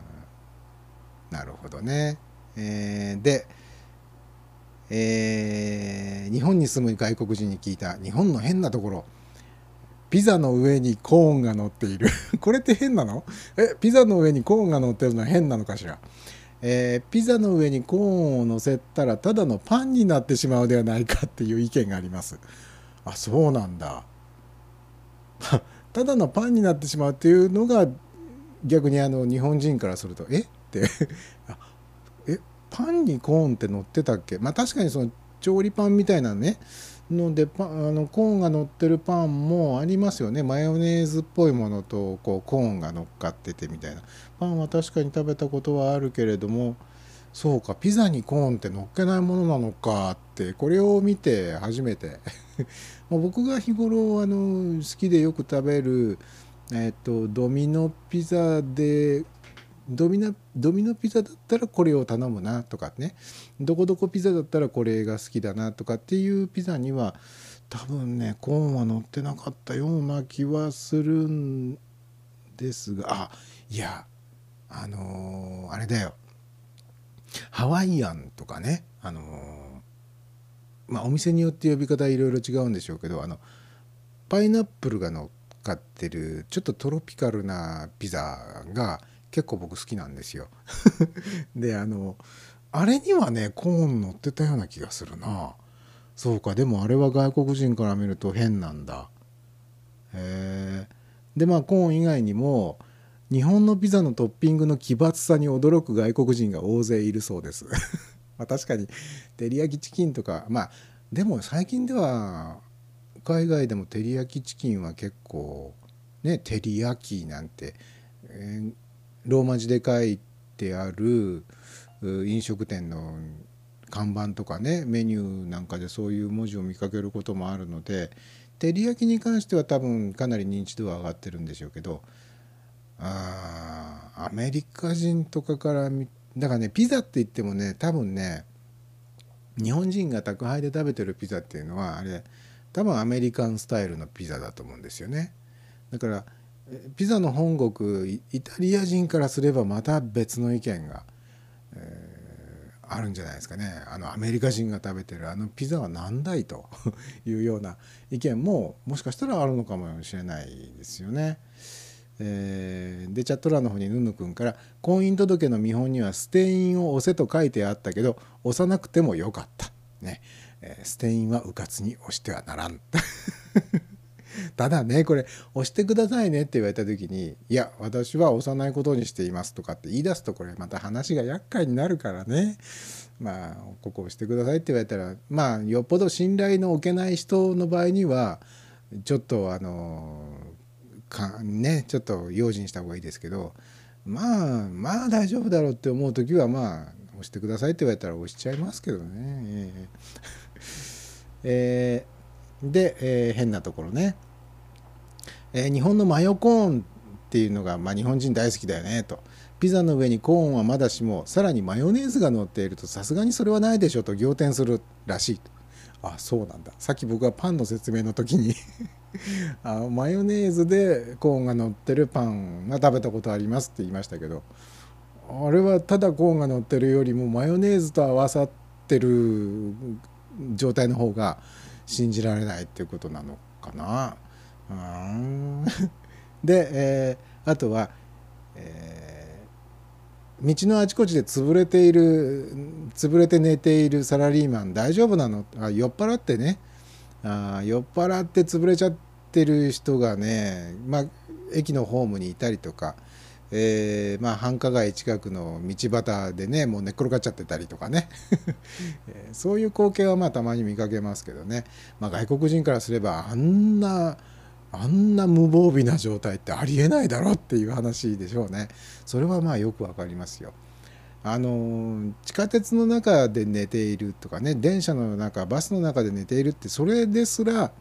なるほどね、えーで、えー日本に住む外国人に聞いた日本の変なところ。ピザの上にコーンが乗っている。(laughs) これって変なの？えピザの上にコーンが乗ってるのは変なのかしら？えーピザの上にコーンを乗せたらただのパンになってしまうではないかっていう意見があります。あそうなんだ。(laughs) ただのパンになってしまうっていうのが逆にあの日本人からするとえ？って。(laughs) あえパンにコーンって乗ってたっけ？まあ確かにその調理パンみたいなねのでパあのコーンが乗ってるパンもありますよね。マヨネーズっぽいものとこうコーンが乗っかっててみたいな。パンは確かに食べたことはあるけれどもそうかピザにコーンって乗っけないものなのかってこれを見て初めて。(laughs) 僕が日頃あの好きでよく食べる、えっとドミノピザでドミノドミノピザだったらこれを頼むなとかね。どこどこピザだったらこれが好きだなとかっていうピザには多分ねコーンは乗ってなかったような気はするんですが。あいやあのーあれだよ。ハワイアンとかね。あのーまあお店によって呼び方いろいろ違うんでしょうけどあのパイナップルが乗っかってるちょっとトロピカルなピザが結構僕好きなんですよ。(laughs) であのあれにはねコーン乗ってたような気がするな。そうかでもあれは外国人から見ると変なんだ。へえ。でまあコーン以外にも日本のピザのトッピングの奇抜さに驚く外国人が大勢いるそうです。(laughs) まあ確かに照り焼きチキンとかまあでも最近では海外でも照り焼きチキンは結構ね照り焼きなんて、えーローマ字で書いてある飲食店の看板とかねメニューなんかでそういう文字を見かけることもあるので照り焼きに関しては多分かなり認知度は上がってるんでしょうけどあアメリカ人とかからだからねピザって言ってもね多分ね日本人が宅配で食べてるピザっていうのはあれ多分アメリカンスタイルのピザだと思うんですよね。だからピザの本国イタリア人からすればまた別の意見が、えーあるんじゃないですかね。あのアメリカ人が食べてるあのピザは何だいと (laughs) いうような意見ももしかしたらあるのかもしれないですよね。えーでチャット欄の方にヌヌ君から「婚姻届の見本にはステインを押せと書いてあったけど押さなくてもよかった」ね、えーステインはうかつに押してはならん」(laughs) ただねこれ押してくださいねって言われた時に「いや私は押さないことにしています」とかって言い出すとこれまた話が厄介になるからね。まあここ押してくださいって言われたらまあよっぽど信頼の置けない人の場合にはちょっとあのかねちょっと用心した方がいいですけどまあまあ大丈夫だろうって思う時はまあ押してくださいって言われたら押しちゃいますけどね。えー。えで、えー変なところね、えー日本のマヨコーンっていうのが、まあ、日本人大好きだよねと。ピザの上にコーンはまだしもさらにマヨネーズが乗っているとさすがにそれはないでしょと仰天するらしいと。あそうなんだ。さっき僕はパンの説明の時に (laughs) あマヨネーズでコーンが乗ってるパンが食べたことありますって言いましたけどあれはただコーンが乗ってるよりもマヨネーズと合わさってる状態の方が信じられないっていうことなのかな。で、えーあとは、えー道のあちこちで潰れている潰れて寝ているサラリーマン大丈夫なの？あ酔っ払ってね。あ酔っ払って潰れちゃってる人がね、まあ、駅のホームにいたりとか、えーまあ、繁華街近くの道端でねもう寝っ転がっちゃってたりとかね、(laughs) そういう光景はまあたまに見かけますけどね、まあ、外国人からすればあんなあんな無防備な状態ってありえないだろっていう話でしょうねそれはまあよくわかりますよ。あの地下鉄の中で寝ているとかね電車の中バスの中で寝ているってそれですら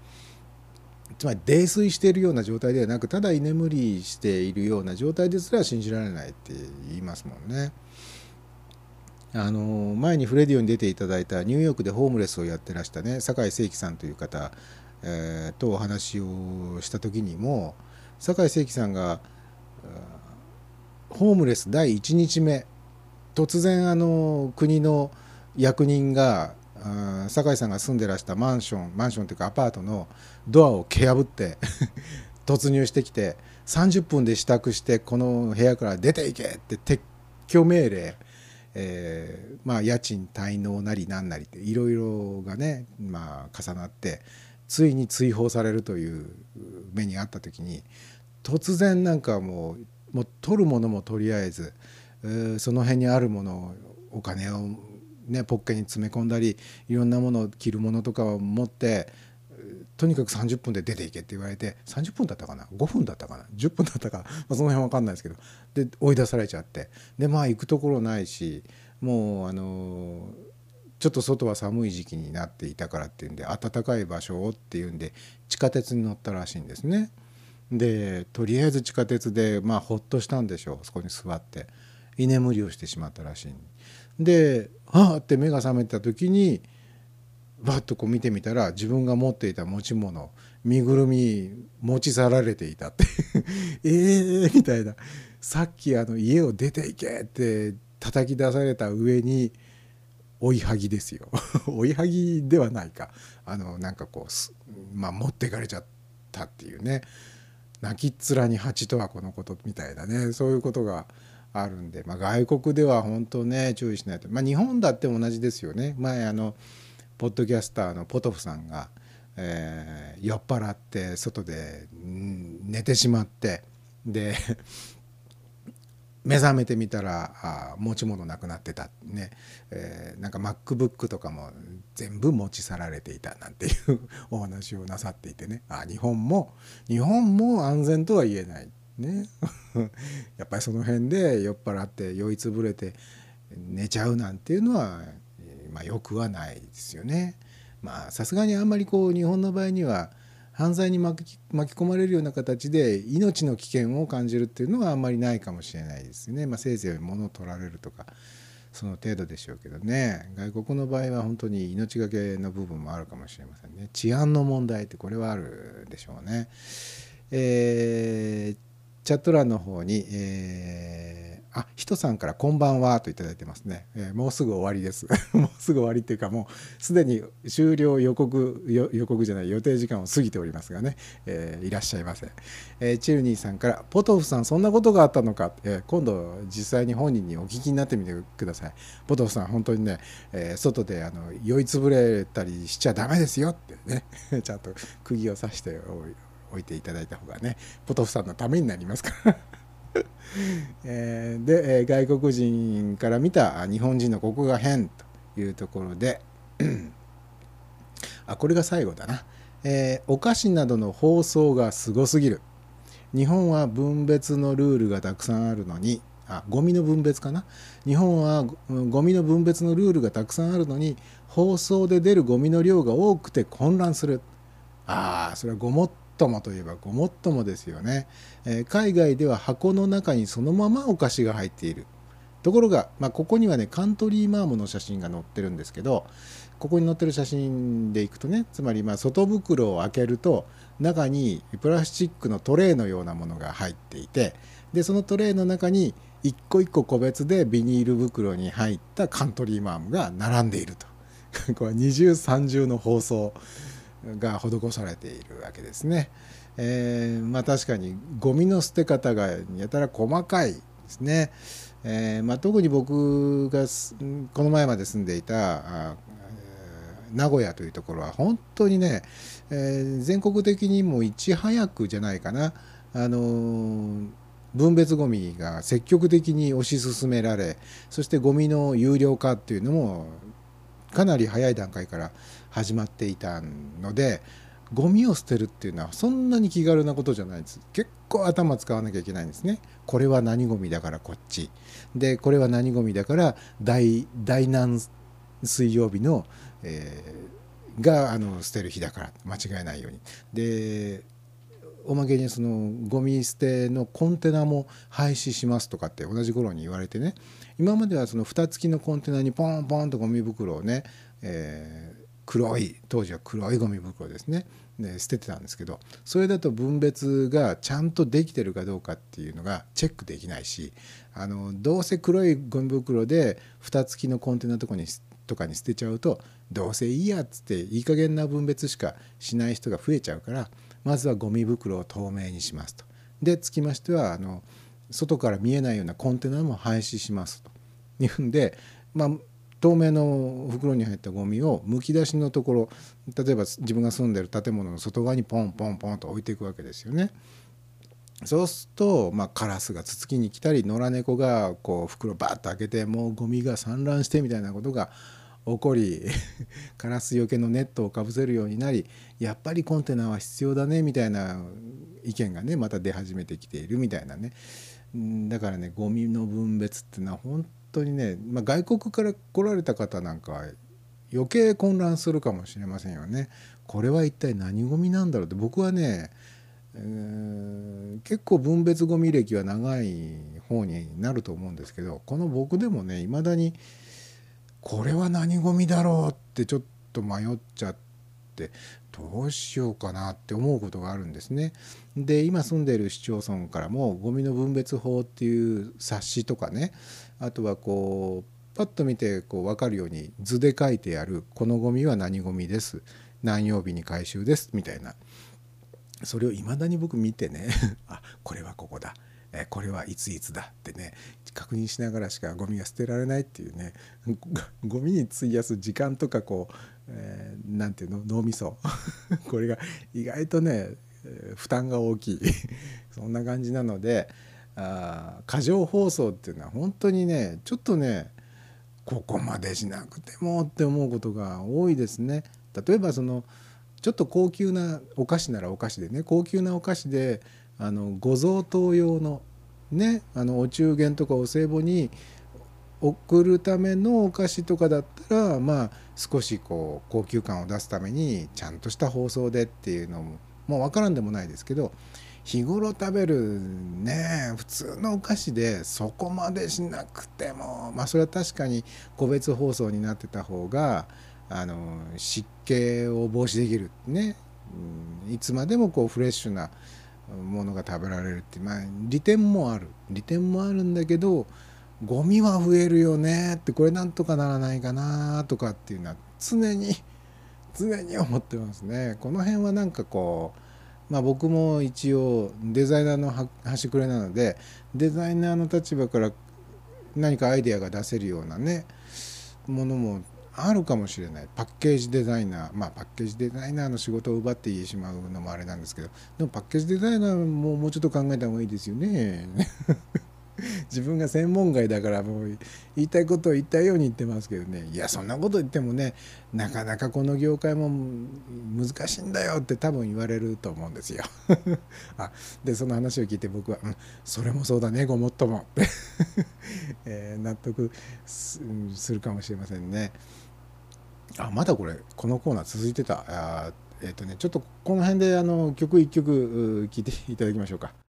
つまり泥酔しているような状態ではなくただ居眠りしているような状態ですら信じられないって言いますもんね。あの前にフレディオに出ていただいたニューヨークでホームレスをやってらしたね酒井誠樹さんという方、えーとお話をした時にも酒井誠樹さんがホームレス第1日目突然あの国の役人が酒井さんが住んでらしたマンションマンションというかアパートのドアを蹴破って (laughs) 突入してきて30分で支度してこの部屋から出ていけって撤去命令、えーまあ家賃滞納なりなんなりっていろいろがね、まあ、重なってついに追放されるという目にあった時に突然なんかもうもう取るものもとりあえず、その辺にあるものをお金を、ね、ポッケに詰め込んだりいろんなものを着るものとかを持ってとにかく30分で出ていけって言われて30分だったかな？5分だったかな？10分だったか、まあ、その辺わかんないですけどで追い出されちゃって。でまあ行くところないしもうあのちょっと外は寒い時期になっていたからっていうんで暖かい場所をっていうんで地下鉄に乗ったらしいんですね。でとりあえず地下鉄でまあほっとしたんでしょうそこに座って。居眠りをしてしまったらしいで。はあって目が覚めた時にバッとこう見てみたら自分が持っていた持ち物身ぐるみ持ち去られていたって。(laughs) えーみたいな。さっきあの家を出ていけって叩き出された上に追いはぎですよ。(laughs) 追いはぎではないか。あのなんかこうまあ持っていかれちゃったっていうね。泣きっ面に蜂とはこのことみたいなね。そういうことがあるんで、まあ、外国では本当ね注意しないと、まあ、日本だって同じですよね。前あのポッドキャスターのポトフさんが、えー酔っ払って外で寝てしまって。で目覚めてみたらあ持ち物なくなってたね、えーなんか MacBook とかも全部持ち去られていたなんていう (laughs) お話をなさっていてね。あ日本も日本も安全とは言えないね。(laughs) やっぱりその辺で酔っ払って酔いつぶれて寝ちゃうなんていうのは、まあ、よくはないですよね。まあさすがにあんまりこう日本の場合には犯罪に巻き込まれるような形で命の危険を感じるっていうのはあんまりないかもしれないですね。まあ、せいぜい物を取られるとかその程度でしょうけどね外国の場合は本当に命がけの部分もあるかもしれませんね。治安の問題ってこれはあるでしょうね。えーチャット欄の方に、えーあ、ひとさんからこんばんはといただいてますね。えーもうすぐ終わりです。(laughs) もうすぐ終わりっていうかもうすでに終了予告予告じゃない予定時間を過ぎておりますがね、えーいらっしゃいませ。えーチルニーさんからポトフさんそんなことがあったのか、えー今度実際に本人にお聞きになってみてください。ポトフさん本当にね、えー外であの酔いつぶれたりしちゃダメですよってね (laughs) ちゃんと釘を刺しておいていただいた方がねポトフさんのためになりますから。えーで、え外国人から見た日本人のここが変というところで (clears throat) あこれが最後だな、えーお菓子などの包装がすごすぎる。日本は分別のルールがたくさんあるのにあゴミの分別かな？日本はゴミの分別のルールがたくさんあるのに包装で出るゴミの量が多くて混乱する。ああそれはごもっともといえばごもっともですよね、えー海外では箱の中にそのままお菓子が入っている。ところが、まあ、ここにはねカントリーマームの写真が載ってるんですけどここに載ってる写真でいくとねつまりま外袋を開けると中にプラスチックのトレーのようなものが入っていてでそのトレーの中に一個一個個別でビニール袋に入ったカントリーマームが並んでいると。(laughs) これは二重三重の包装。が施されているわけですね。えーまあ確かにゴミの捨て方がやたら細かいですね。えーまあ、特に僕がこの前まで住んでいた名古屋というところは本当にね、えー全国的にもいち早くじゃないかな、あのー分別ゴミが積極的に推し進められそしてゴミの有料化っていうのもかなり早い段階から始まっていたのでゴミを捨てるっていうのはそんなに気軽なことじゃないです。結構頭使わなきゃいけないんですね。これは何ゴミだからこっち。でこれは何ゴミだから大大難水曜日の、えーがあの捨てる日だから。間違えないように。でおまけにそのゴミ捨てのコンテナも廃止しますとかって同じ頃に言われてね。今まではその蓋付きのコンテナにポンポンとゴミ袋をね、えー黒い当時は黒いゴミ袋ですねで捨ててたんですけどそれだと分別がちゃんとできてるかどうかっていうのがチェックできないしあのどうせ黒いゴミ袋で蓋付きのコンテナとかにとかに捨てちゃうとどうせいいやっつっていい加減な分別しかしない人が増えちゃうからまずはゴミ袋を透明にしますと。でつきましてはあの外から見えないようなコンテナも廃止しますというんで、まあ、透明の袋に入ったゴミをむき出しのところ例えば自分が住んでる建物の外側にポンポンポンと置いていくわけですよね。そうすると、まあ、カラスがつつきに来たり野良猫がこう袋バッと開けてもうゴミが散乱してみたいなことが起こり (laughs) カラスよけのネットをかぶせるようになりやっぱりコンテナは必要だねみたいな意見がねまた出始めてきているみたいなねだからねゴミの分別っていうのは本当にね、まあ、外国から来られた方なんか余計混乱するかもしれませんよね。これは一体何ゴミなんだろうって僕はねえー結構分別ゴミ歴は長い方になると思うんですけどこの僕でもねいまだにこれは何ゴミだろうってちょっと迷っちゃってどうしようかなって思うことがあるんですね。で今住んでいる市町村からもゴミの分別法っていう冊子とかねあとはこうパッと見てこう分かるように図で書いてある「このゴミは何ゴミです」「何曜日に回収です」みたいな。それをいまだに僕見てね。(laughs) あこれはここだ。えこれはいついつだ。ってね確認しながらしかゴミが捨てられないっていうね。(laughs) ゴミに費やす時間とかこう、えーていうの？脳みそ。(laughs) これが意外とね負担が大きい。そんな感じなので過剰包装っていうのは本当にねちょっとねここまでしなくてもって思うことが多いですね。例えばそのちょっと高級なお菓子ならお菓子でね高級なお菓子であのご贈答用のねあのお中元とかお歳暮に送るためのお菓子とかだったらまあ少しこう高級感を出すためにちゃんとした包装でっていうのももう分からんでもないですけど日頃食べるね普通のお菓子でそこまでしなくてもまあそれは確かに個別包装になってた方があの湿気を防止できるね、うん、いつまでもこうフレッシュなものが食べられるってまあ利点もある利点もあるんだけどゴミは増えるよねってこれなんとかならないかなとかっていうのは常に常に思ってますね。この辺はなんかこうまあ僕も一応デザイナーの端くれなのでデザイナーの立場から何かアイデアが出せるようなねものもあるかもしれないパッケージデザイナーまあパッケージデザイナーの仕事を奪ってしまうのもあれなんですけどでもパッケージデザイナーももうちょっと考えた方がいいですよね。(laughs) 自分が専門外だからもう言いたいことを言ったように言ってますけどねいやそんなこと言ってもねなかなかこの業界も難しいんだよって多分言われると思うんですよ。(laughs) あでその話を聞いて僕は「うん、それもそうだねごもっとも」って、(laughs) えー納得するかもしれませんね。あまだこれこのコーナー続いてたあえっ、とねちょっとこの辺であの曲一曲聴いていただきましょうか。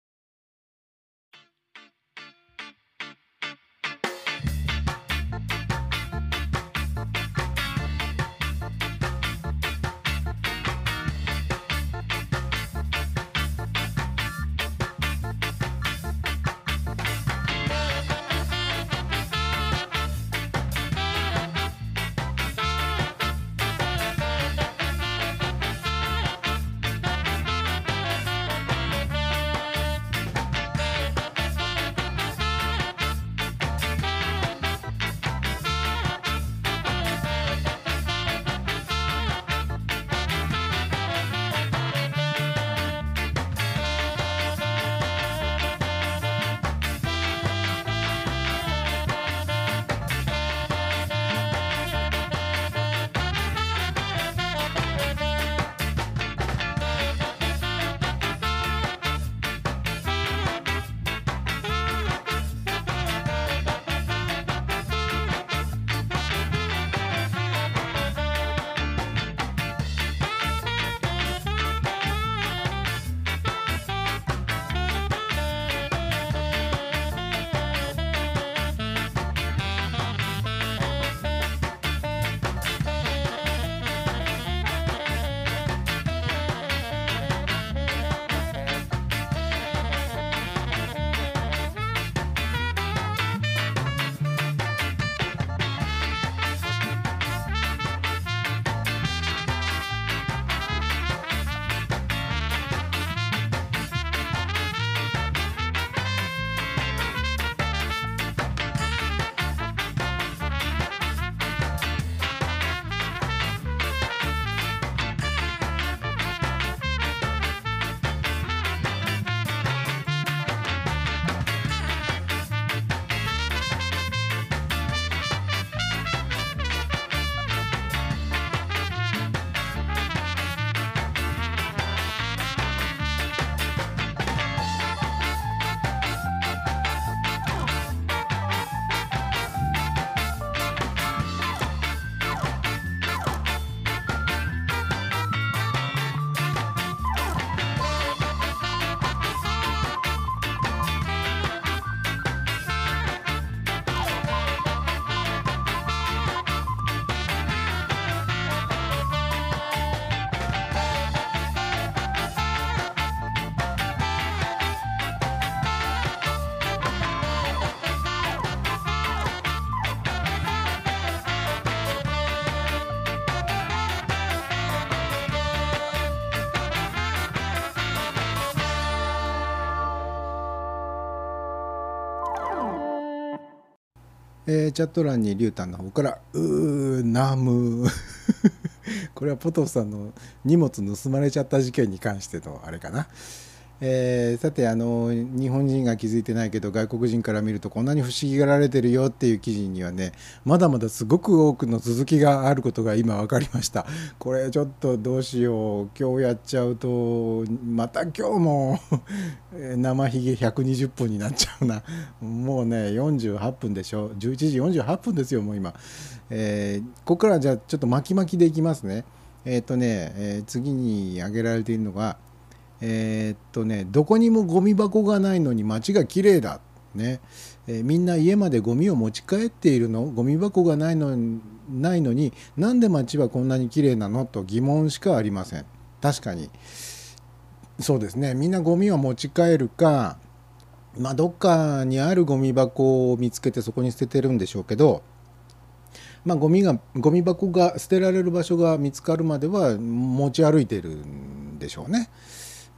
えーチャット欄にリュウタンの方から「うーナム」(laughs) これはポトフさんの荷物盗まれちゃった事件に関してのあれかな。えーさてあの日本人が気づいてないけど外国人から見るとこんなに不思議がられてるよっていう記事にはねまだまだすごく多くの続きがあることが今分かりました。これちょっとどうしよう。今日やっちゃうとまた今日も (laughs) 生ひげ120分になっちゃうな。もうね48分でしょ。11時48分ですよもう今、えーここからじゃあちょっと巻き巻きでいきますね。えっ、とね、えー次に挙げられているのがえーっとねどこにもゴミ箱がないのに街が綺麗だ。ね、えーみんな家までゴミを持ち帰っているの。ゴミ箱がないのないのになんで街はこんなに綺麗なの？と疑問しかありません。確かに。そうですね。みんなゴミを持ち帰るかまあどっかにあるゴミ箱を見つけてそこに捨ててるんでしょうけどまあ、ゴミがゴミ箱が捨てられる場所が見つかるまでは持ち歩いてるんでしょうね。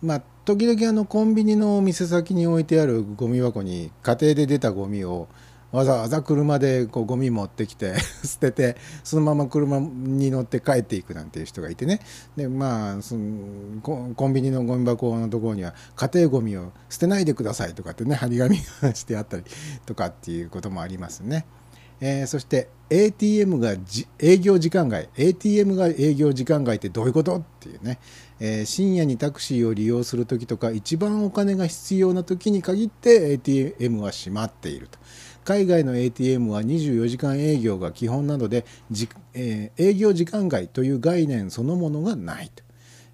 まあ、時々あのコンビニの店先に置いてあるゴミ箱に家庭で出たゴミをわざわざ車でこうゴミ持ってきて (laughs) 捨ててそのまま車に乗って帰っていくなんていう人がいてね。でまあそのコンビニのゴミ箱のところには家庭ゴミを捨てないでくださいとかってね張り紙がしてあったりとかっていうこともありますね。えーそして ATM が営業時間外。ATM が営業時間外ってどういうこと？っていうね、えー深夜にタクシーを利用する時とか一番お金が必要な時に限って ATM は閉まっていると。海外の ATM は24時間営業が基本なのでじ、えー営業時間外という概念そのものがないと。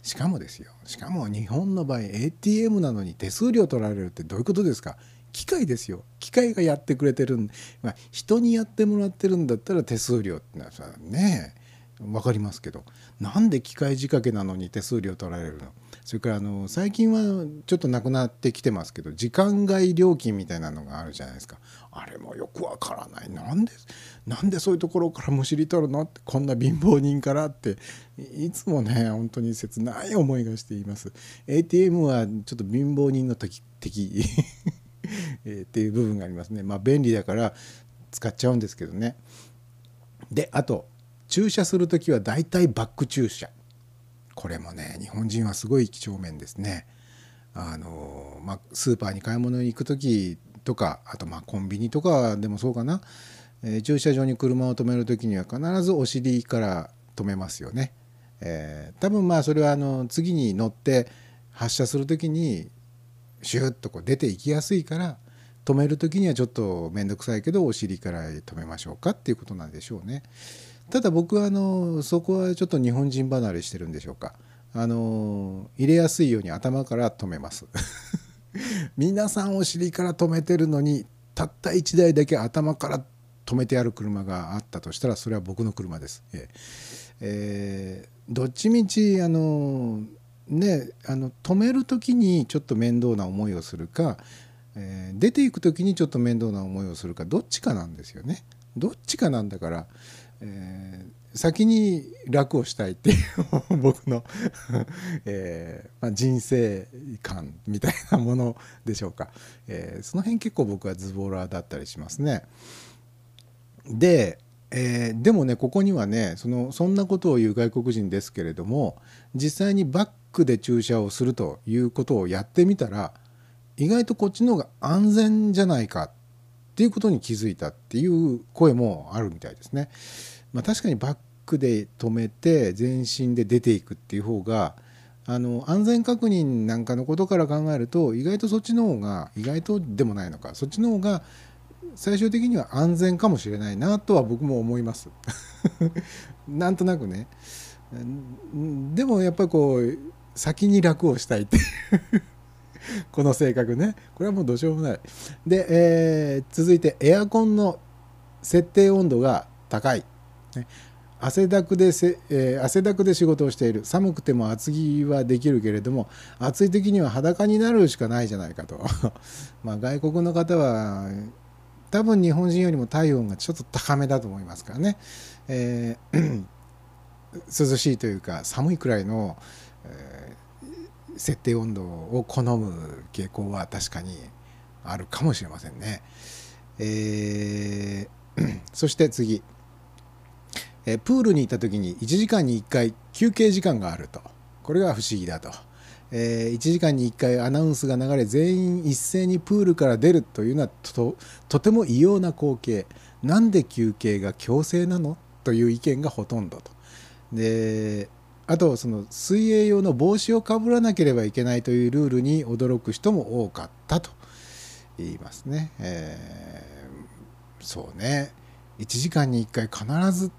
しかもですよ。しかも日本の場合 ATM なのに手数料取られるってどういうことですか？機械ですよ。機械がやってくれてるん、まあ、人にやってもらってるんだったら手数料ってのはさね分かりますけど。なんで機械仕掛けなのに手数料取られるの？それからあの最近はちょっとなくなってきてますけど時間外料金みたいなのがあるじゃないですか。あれもよくわからない。なんでなんでそういうところからむしり取るの？ってこんな貧乏人からって。いつもね本当に切ない思いがしています。ATM はちょっと貧乏人の敵敵。(laughs) えっていう部分がありますね。まあ便利だから使っちゃうんですけどね。であと駐車する時はだいたいバック駐車これもね日本人はすごい几帳面ですね。あの、まあ、スーパーに買い物に行く時とかあとまあコンビニとかでもそうかな、えー駐車場に車を止める時には必ずお尻から止めますよね、えー多分まあそれはあの次に乗って発車する時にシュッとこう出ていきやすいから止める時にはちょっと面倒くさいけどお尻から止めましょうかっていうことなんでしょうね。ただ僕はあのそこはちょっと日本人離れしてるんでしょうか。あの入れやすいように頭から止めます。(laughs) 皆さんお尻から止めてるのにたった1台だけ頭から止めてある車があったとしたらそれは僕の車です。えーえーどっちみちあのねあの止める時にちょっと面倒な思いをするか、えー出ていく時にちょっと面倒な思いをするかどっちかなんですよね。どっちかなんだから、えー先に楽をしたいっていう (laughs) 僕の、(laughs) えーまあ、人生観みたいなものでしょうか、えーその辺結構僕はズボラだったりしますね。で、えでもねここにはねそのそんなことを言う外国人ですけれども実際にバックで駐車をするということをやってみたら意外とこっちの方が安全じゃないかっっていうことに気づいたっていう声もあるみたいですね。まあ、確かにバックで止めて全身で出ていくっていう方があの安全確認なんかのことから考えると意外とそっちの方が意外とでもないのかそっちの方が最終的には安全かもしれないなとは僕も思います。(laughs) なんとなくね。でもやっぱりこう先に楽をしたいっていう (laughs) この性格ね。これはもうどうしようもない。で、えー続いてエアコンの設定温度が高い。ね。汗だくでせ、えー汗だくで仕事をしている。寒くても厚着はできるけれども暑い時には裸になるしかないじゃないかと。(laughs) まあ外国の方は多分日本人よりも体温がちょっと高めだと思いますからね、えー (clears throat) 涼しいというか寒いくらいの、設定温度を好む傾向は確かにあるかもしれませんね。えー (clears throat) そして次、えープールに行った時に1時間に1回休憩時間があると。これが不思議だと、え1時間に1回アナウンスが流れ全員一斉にプールから出るというのはととても異様な光景。なんで休憩が強制なの？という意見がほとんどと。であとその水泳用の帽子をかぶらなければいけないというルールに驚く人も多かったと言いますね。えーそうね。1時間に1回必ず。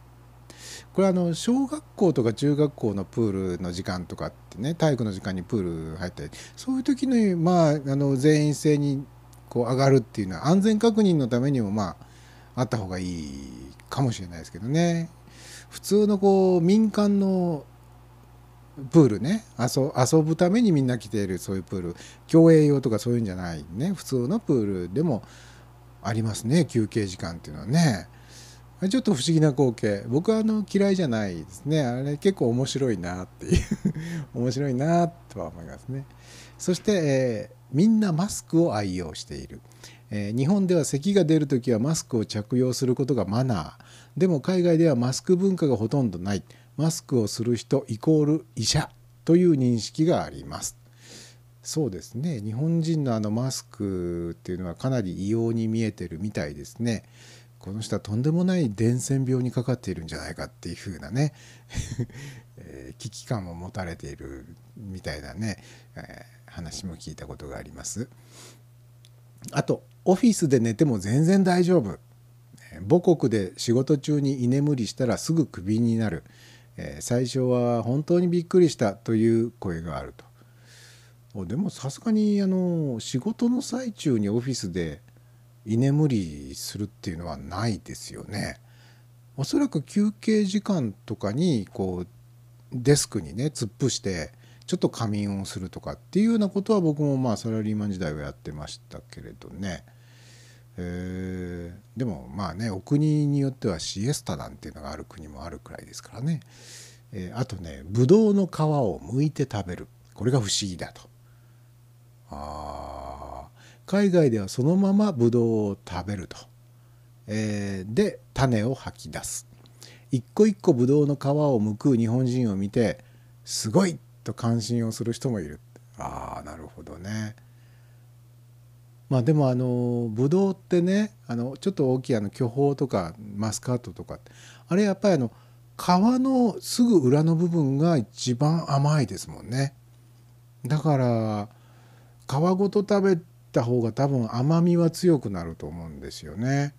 これあの小学校とか中学校のプールの時間とかってね体育の時間にプール入ったりそういう時にまああの全員制にこう上がるっていうのは安全確認のためにもまああった方がいいかもしれないですけどね。普通のこう民間のプールね。遊遊ぶためにみんな来ているそういうプール。競泳用とかそういうんじゃないね。普通のプールでもありますね。休憩時間っていうのはね。ちょっと不思議な光景。僕はあの嫌いじゃないですね。あれ結構面白いなっていう。(laughs) 面白いなとは思いますね。そして、えーみんなマスクを愛用している、えー日本では咳が出るときはマスクを着用することがマナー。でも海外ではマスク文化がほとんどない。マスクをする人イコール医者という認識があります。そうですね。日本人のあのマスクっていうのはかなり異様に見えてるみたいですね。この人はとんでもない伝染病にかかっているんじゃないかっていう風なね、(laughs) え危機感を持たれているみたいなね、え話も聞いたことがあります。あとオフィスで寝ても全然大丈夫。母国で仕事中に居眠りしたらすぐクビになる、えー最初は本当にびっくりしたという声があるとおでもさすがにあの仕事の最中にオフィスで居眠りするっていうのはないですよね。おそらく休憩時間とかにこうデスクにね突っ伏してちょっと仮眠をするとかっていうようなことは僕もまあサラリーマン時代はやってましたけれどね。えーでもまあねお国によってはシエスタなんていうのがある国もあるくらいですからね。えーあとねブドウの皮を剥いて食べる。これが不思議だと。あ海外ではそのままブドウを食べると、えーで種を吐き出す。一個一個ブドウの皮を剥く日本人を見てすごいと感心をする人もいる。ああなるほどね。まあでもあのブドウってねあのちょっと大きいあの巨峰とかマスカットとかあれやっぱりあの皮のすぐ裏の部分が一番甘いですもんねだから皮ごと食べた方が多分甘みは強くなると思うんですよね。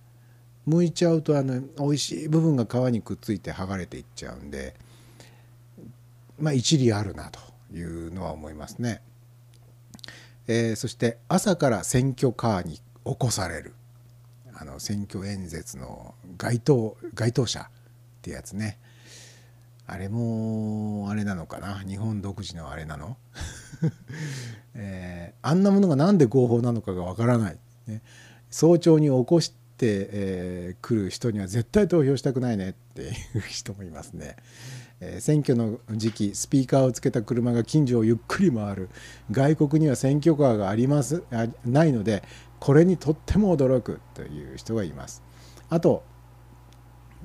剥いちゃうとあの美味しい部分が皮にくっついて剥がれていっちゃうんでまあ一理あるなというのは思いますね。えーそして朝から選挙カーに起こされる。あの選挙演説の街頭街頭車ってやつね。あれもあれなのかな？日本独自のあれなの？(laughs) えーあんなものがなんで合法なのかがわからない、ね、早朝に起こして、えー来る人には絶対投票したくないねっていう人もいますね。え選挙の時期スピーカーをつけた車が近所をゆっくり回る。外国には選挙カーがありますあないのでこれにとっても驚くという人がいます。あと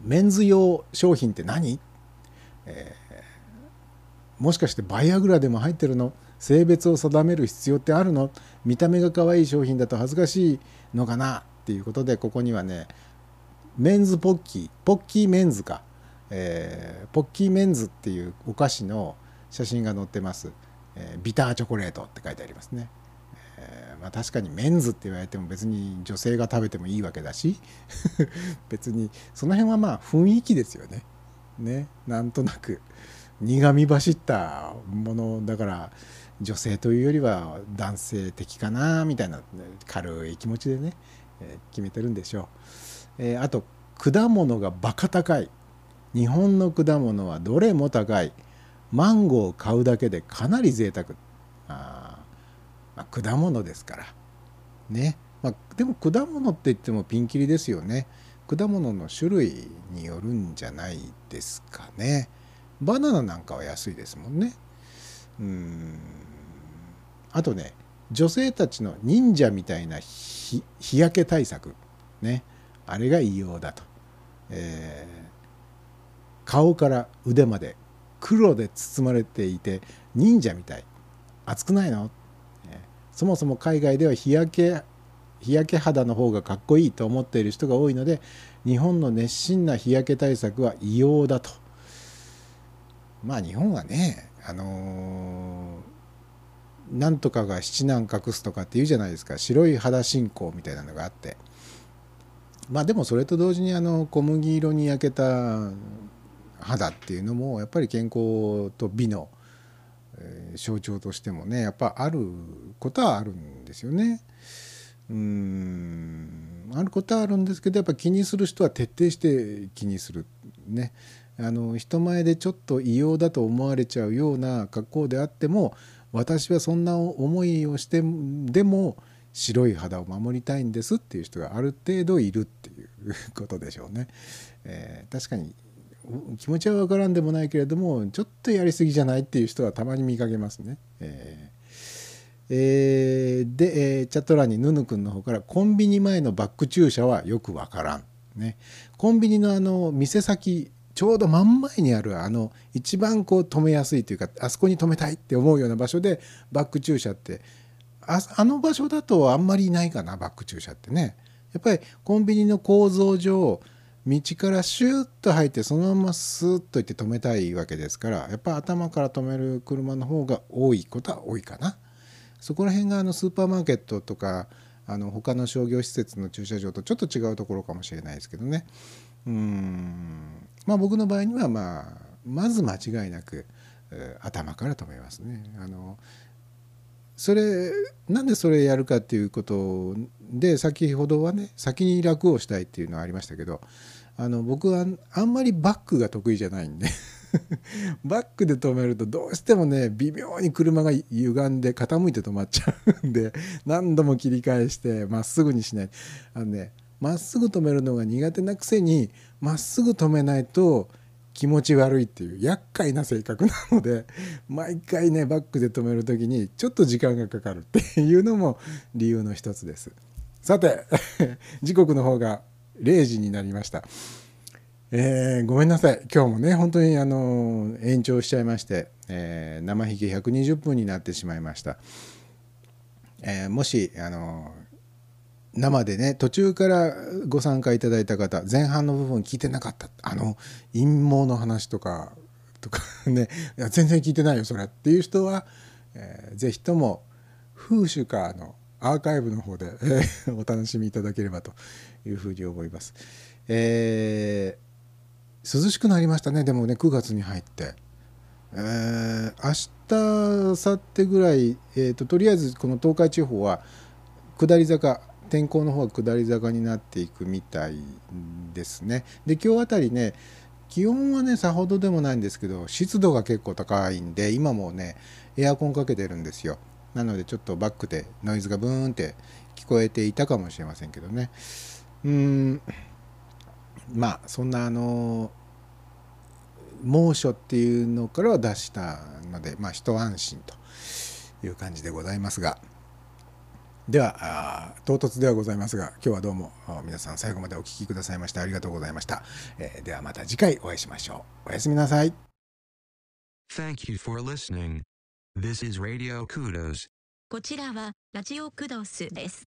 メンズ用商品って何？えもしかしてバイアグラでも入ってるの？性別を定める必要ってあるの？見た目が可愛い商品だと恥ずかしいのかな？っていうことでここにはねメンズポッキーポッキーメンズか、えーポッキーメンズっていうお菓子の写真が載ってます、えービターチョコレートって書いてありますね、えーまあ、確かにメンズって言われても別に女性が食べてもいいわけだし (laughs) 別にその辺はまあ雰囲気ですよね。ね。なんとなく苦み走ったものだから女性というよりは男性的かなみたいな軽い気持ちでね、え決めてるんでしょう、えあと果物がバカ高い。日本の果物はどれも高い。マンゴーを買うだけでかなり贅沢。あ、まあ、果物ですから。ね、まあ、でも果物って言ってもピンキリですよね。果物の種類によるんじゃないですかね。バナナなんかは安いですもんね。うん。あとね女性たちの忍者みたいな日日焼け対策。ね。あれが異様だと、えー顔から腕まで黒で包まれていて忍者みたい。熱くないの、そもそも海外では日焼け日焼け肌の方がかっこいいと思っている人が多いので日本の熱心な日焼け対策は異様だと。まあ日本はねあのーなんとかが七難隠すとかって言うじゃないですか。白い肌信仰みたいなのがあって。まあでもそれと同時にあの小麦色に焼けた肌っていうのもやっぱり健康と美のえ象徴としてもねやっぱあることはあるんですよね。うーんあることはあるんですけどやっぱ気にする人は徹底して気にするねあの人前でちょっと異様だと思われちゃうような格好であっても私はそんな思いをしてでも白い肌を守りたいんですっていう人がある程度いるっていうことでしょうね。えー確かに気持ちは分からんでもないけれどもちょっとやりすぎじゃないっていう人はたまに見かけますね。えー。えーで、えーチャット欄にヌヌくんの方からコンビニ前のバック駐車はよくわからん、ね、コンビニのあの店先ちょうど真ん前にあるあの一番こう止めやすいというかあそこに止めたいって思うような場所でバック駐車ってああの場所だとあんまりいないかなバック駐車ってね。やっぱりコンビニの構造上道からシューッと入ってそのままスーッと行って止めたいわけですからやっぱ頭から止める車の方が多いことは多いかな。そこら辺があのスーパーマーケットとかあの他の商業施設の駐車場とちょっと違うところかもしれないですけどねうんまあ僕の場合にはまあまず間違いなく、頭から止めますね。あのそれなんでそれやるかっていうことで先ほどはね先に楽をしたいっていうのはありましたけどあの僕はあんまりバックが得意じゃないんで (laughs) バックで止めるとどうしてもね微妙に車が歪んで傾いて止まっちゃうんで何度も切り返してまっすぐにしないあのねまっすぐ止めるのが苦手なくせにまっすぐ止めないと気持ち悪いっていう厄介な性格なので毎回ねバックで止める時にちょっと時間がかかるっていうのも理由の一つです。さて (laughs) 時刻の方が0時になりました。えーごめんなさい。今日もね本当にあの延長しちゃいまして、えー生引き120分になってしまいました、えーもしあの生でね途中からご参加いただいた方前半の部分聞いてなかった。あの陰謀の話とかとかね。いや全然聞いてないよそれ。っていう人は、えーぜひとも風習かのアーカイブの方で、えーお楽しみいただければと。いうふうに思います。えー涼しくなりましたね。でもね9月に入って、えー明日明後日ぐらい、えーととりあえずこの東海地方は下り坂天候の方は下り坂になっていくみたいですね。で今日あたりね気温はねさほどでもないんですけど湿度が結構高いんで今もねエアコンかけてるんですよ。なのでちょっとバックでノイズがブーンって聞こえていたかもしれませんけどね。うーんまあそんなあの猛暑っていうのからは脱したのでまあ一安心という感じでございますがでは唐突ではございますが今日はどうもあ皆さん最後までお聞きくださいましてありがとうございました、えーではまた次回お会いしましょうおやすみなさい Thank you for listening. This is Radio Kudos. こちらはラジオクドスです。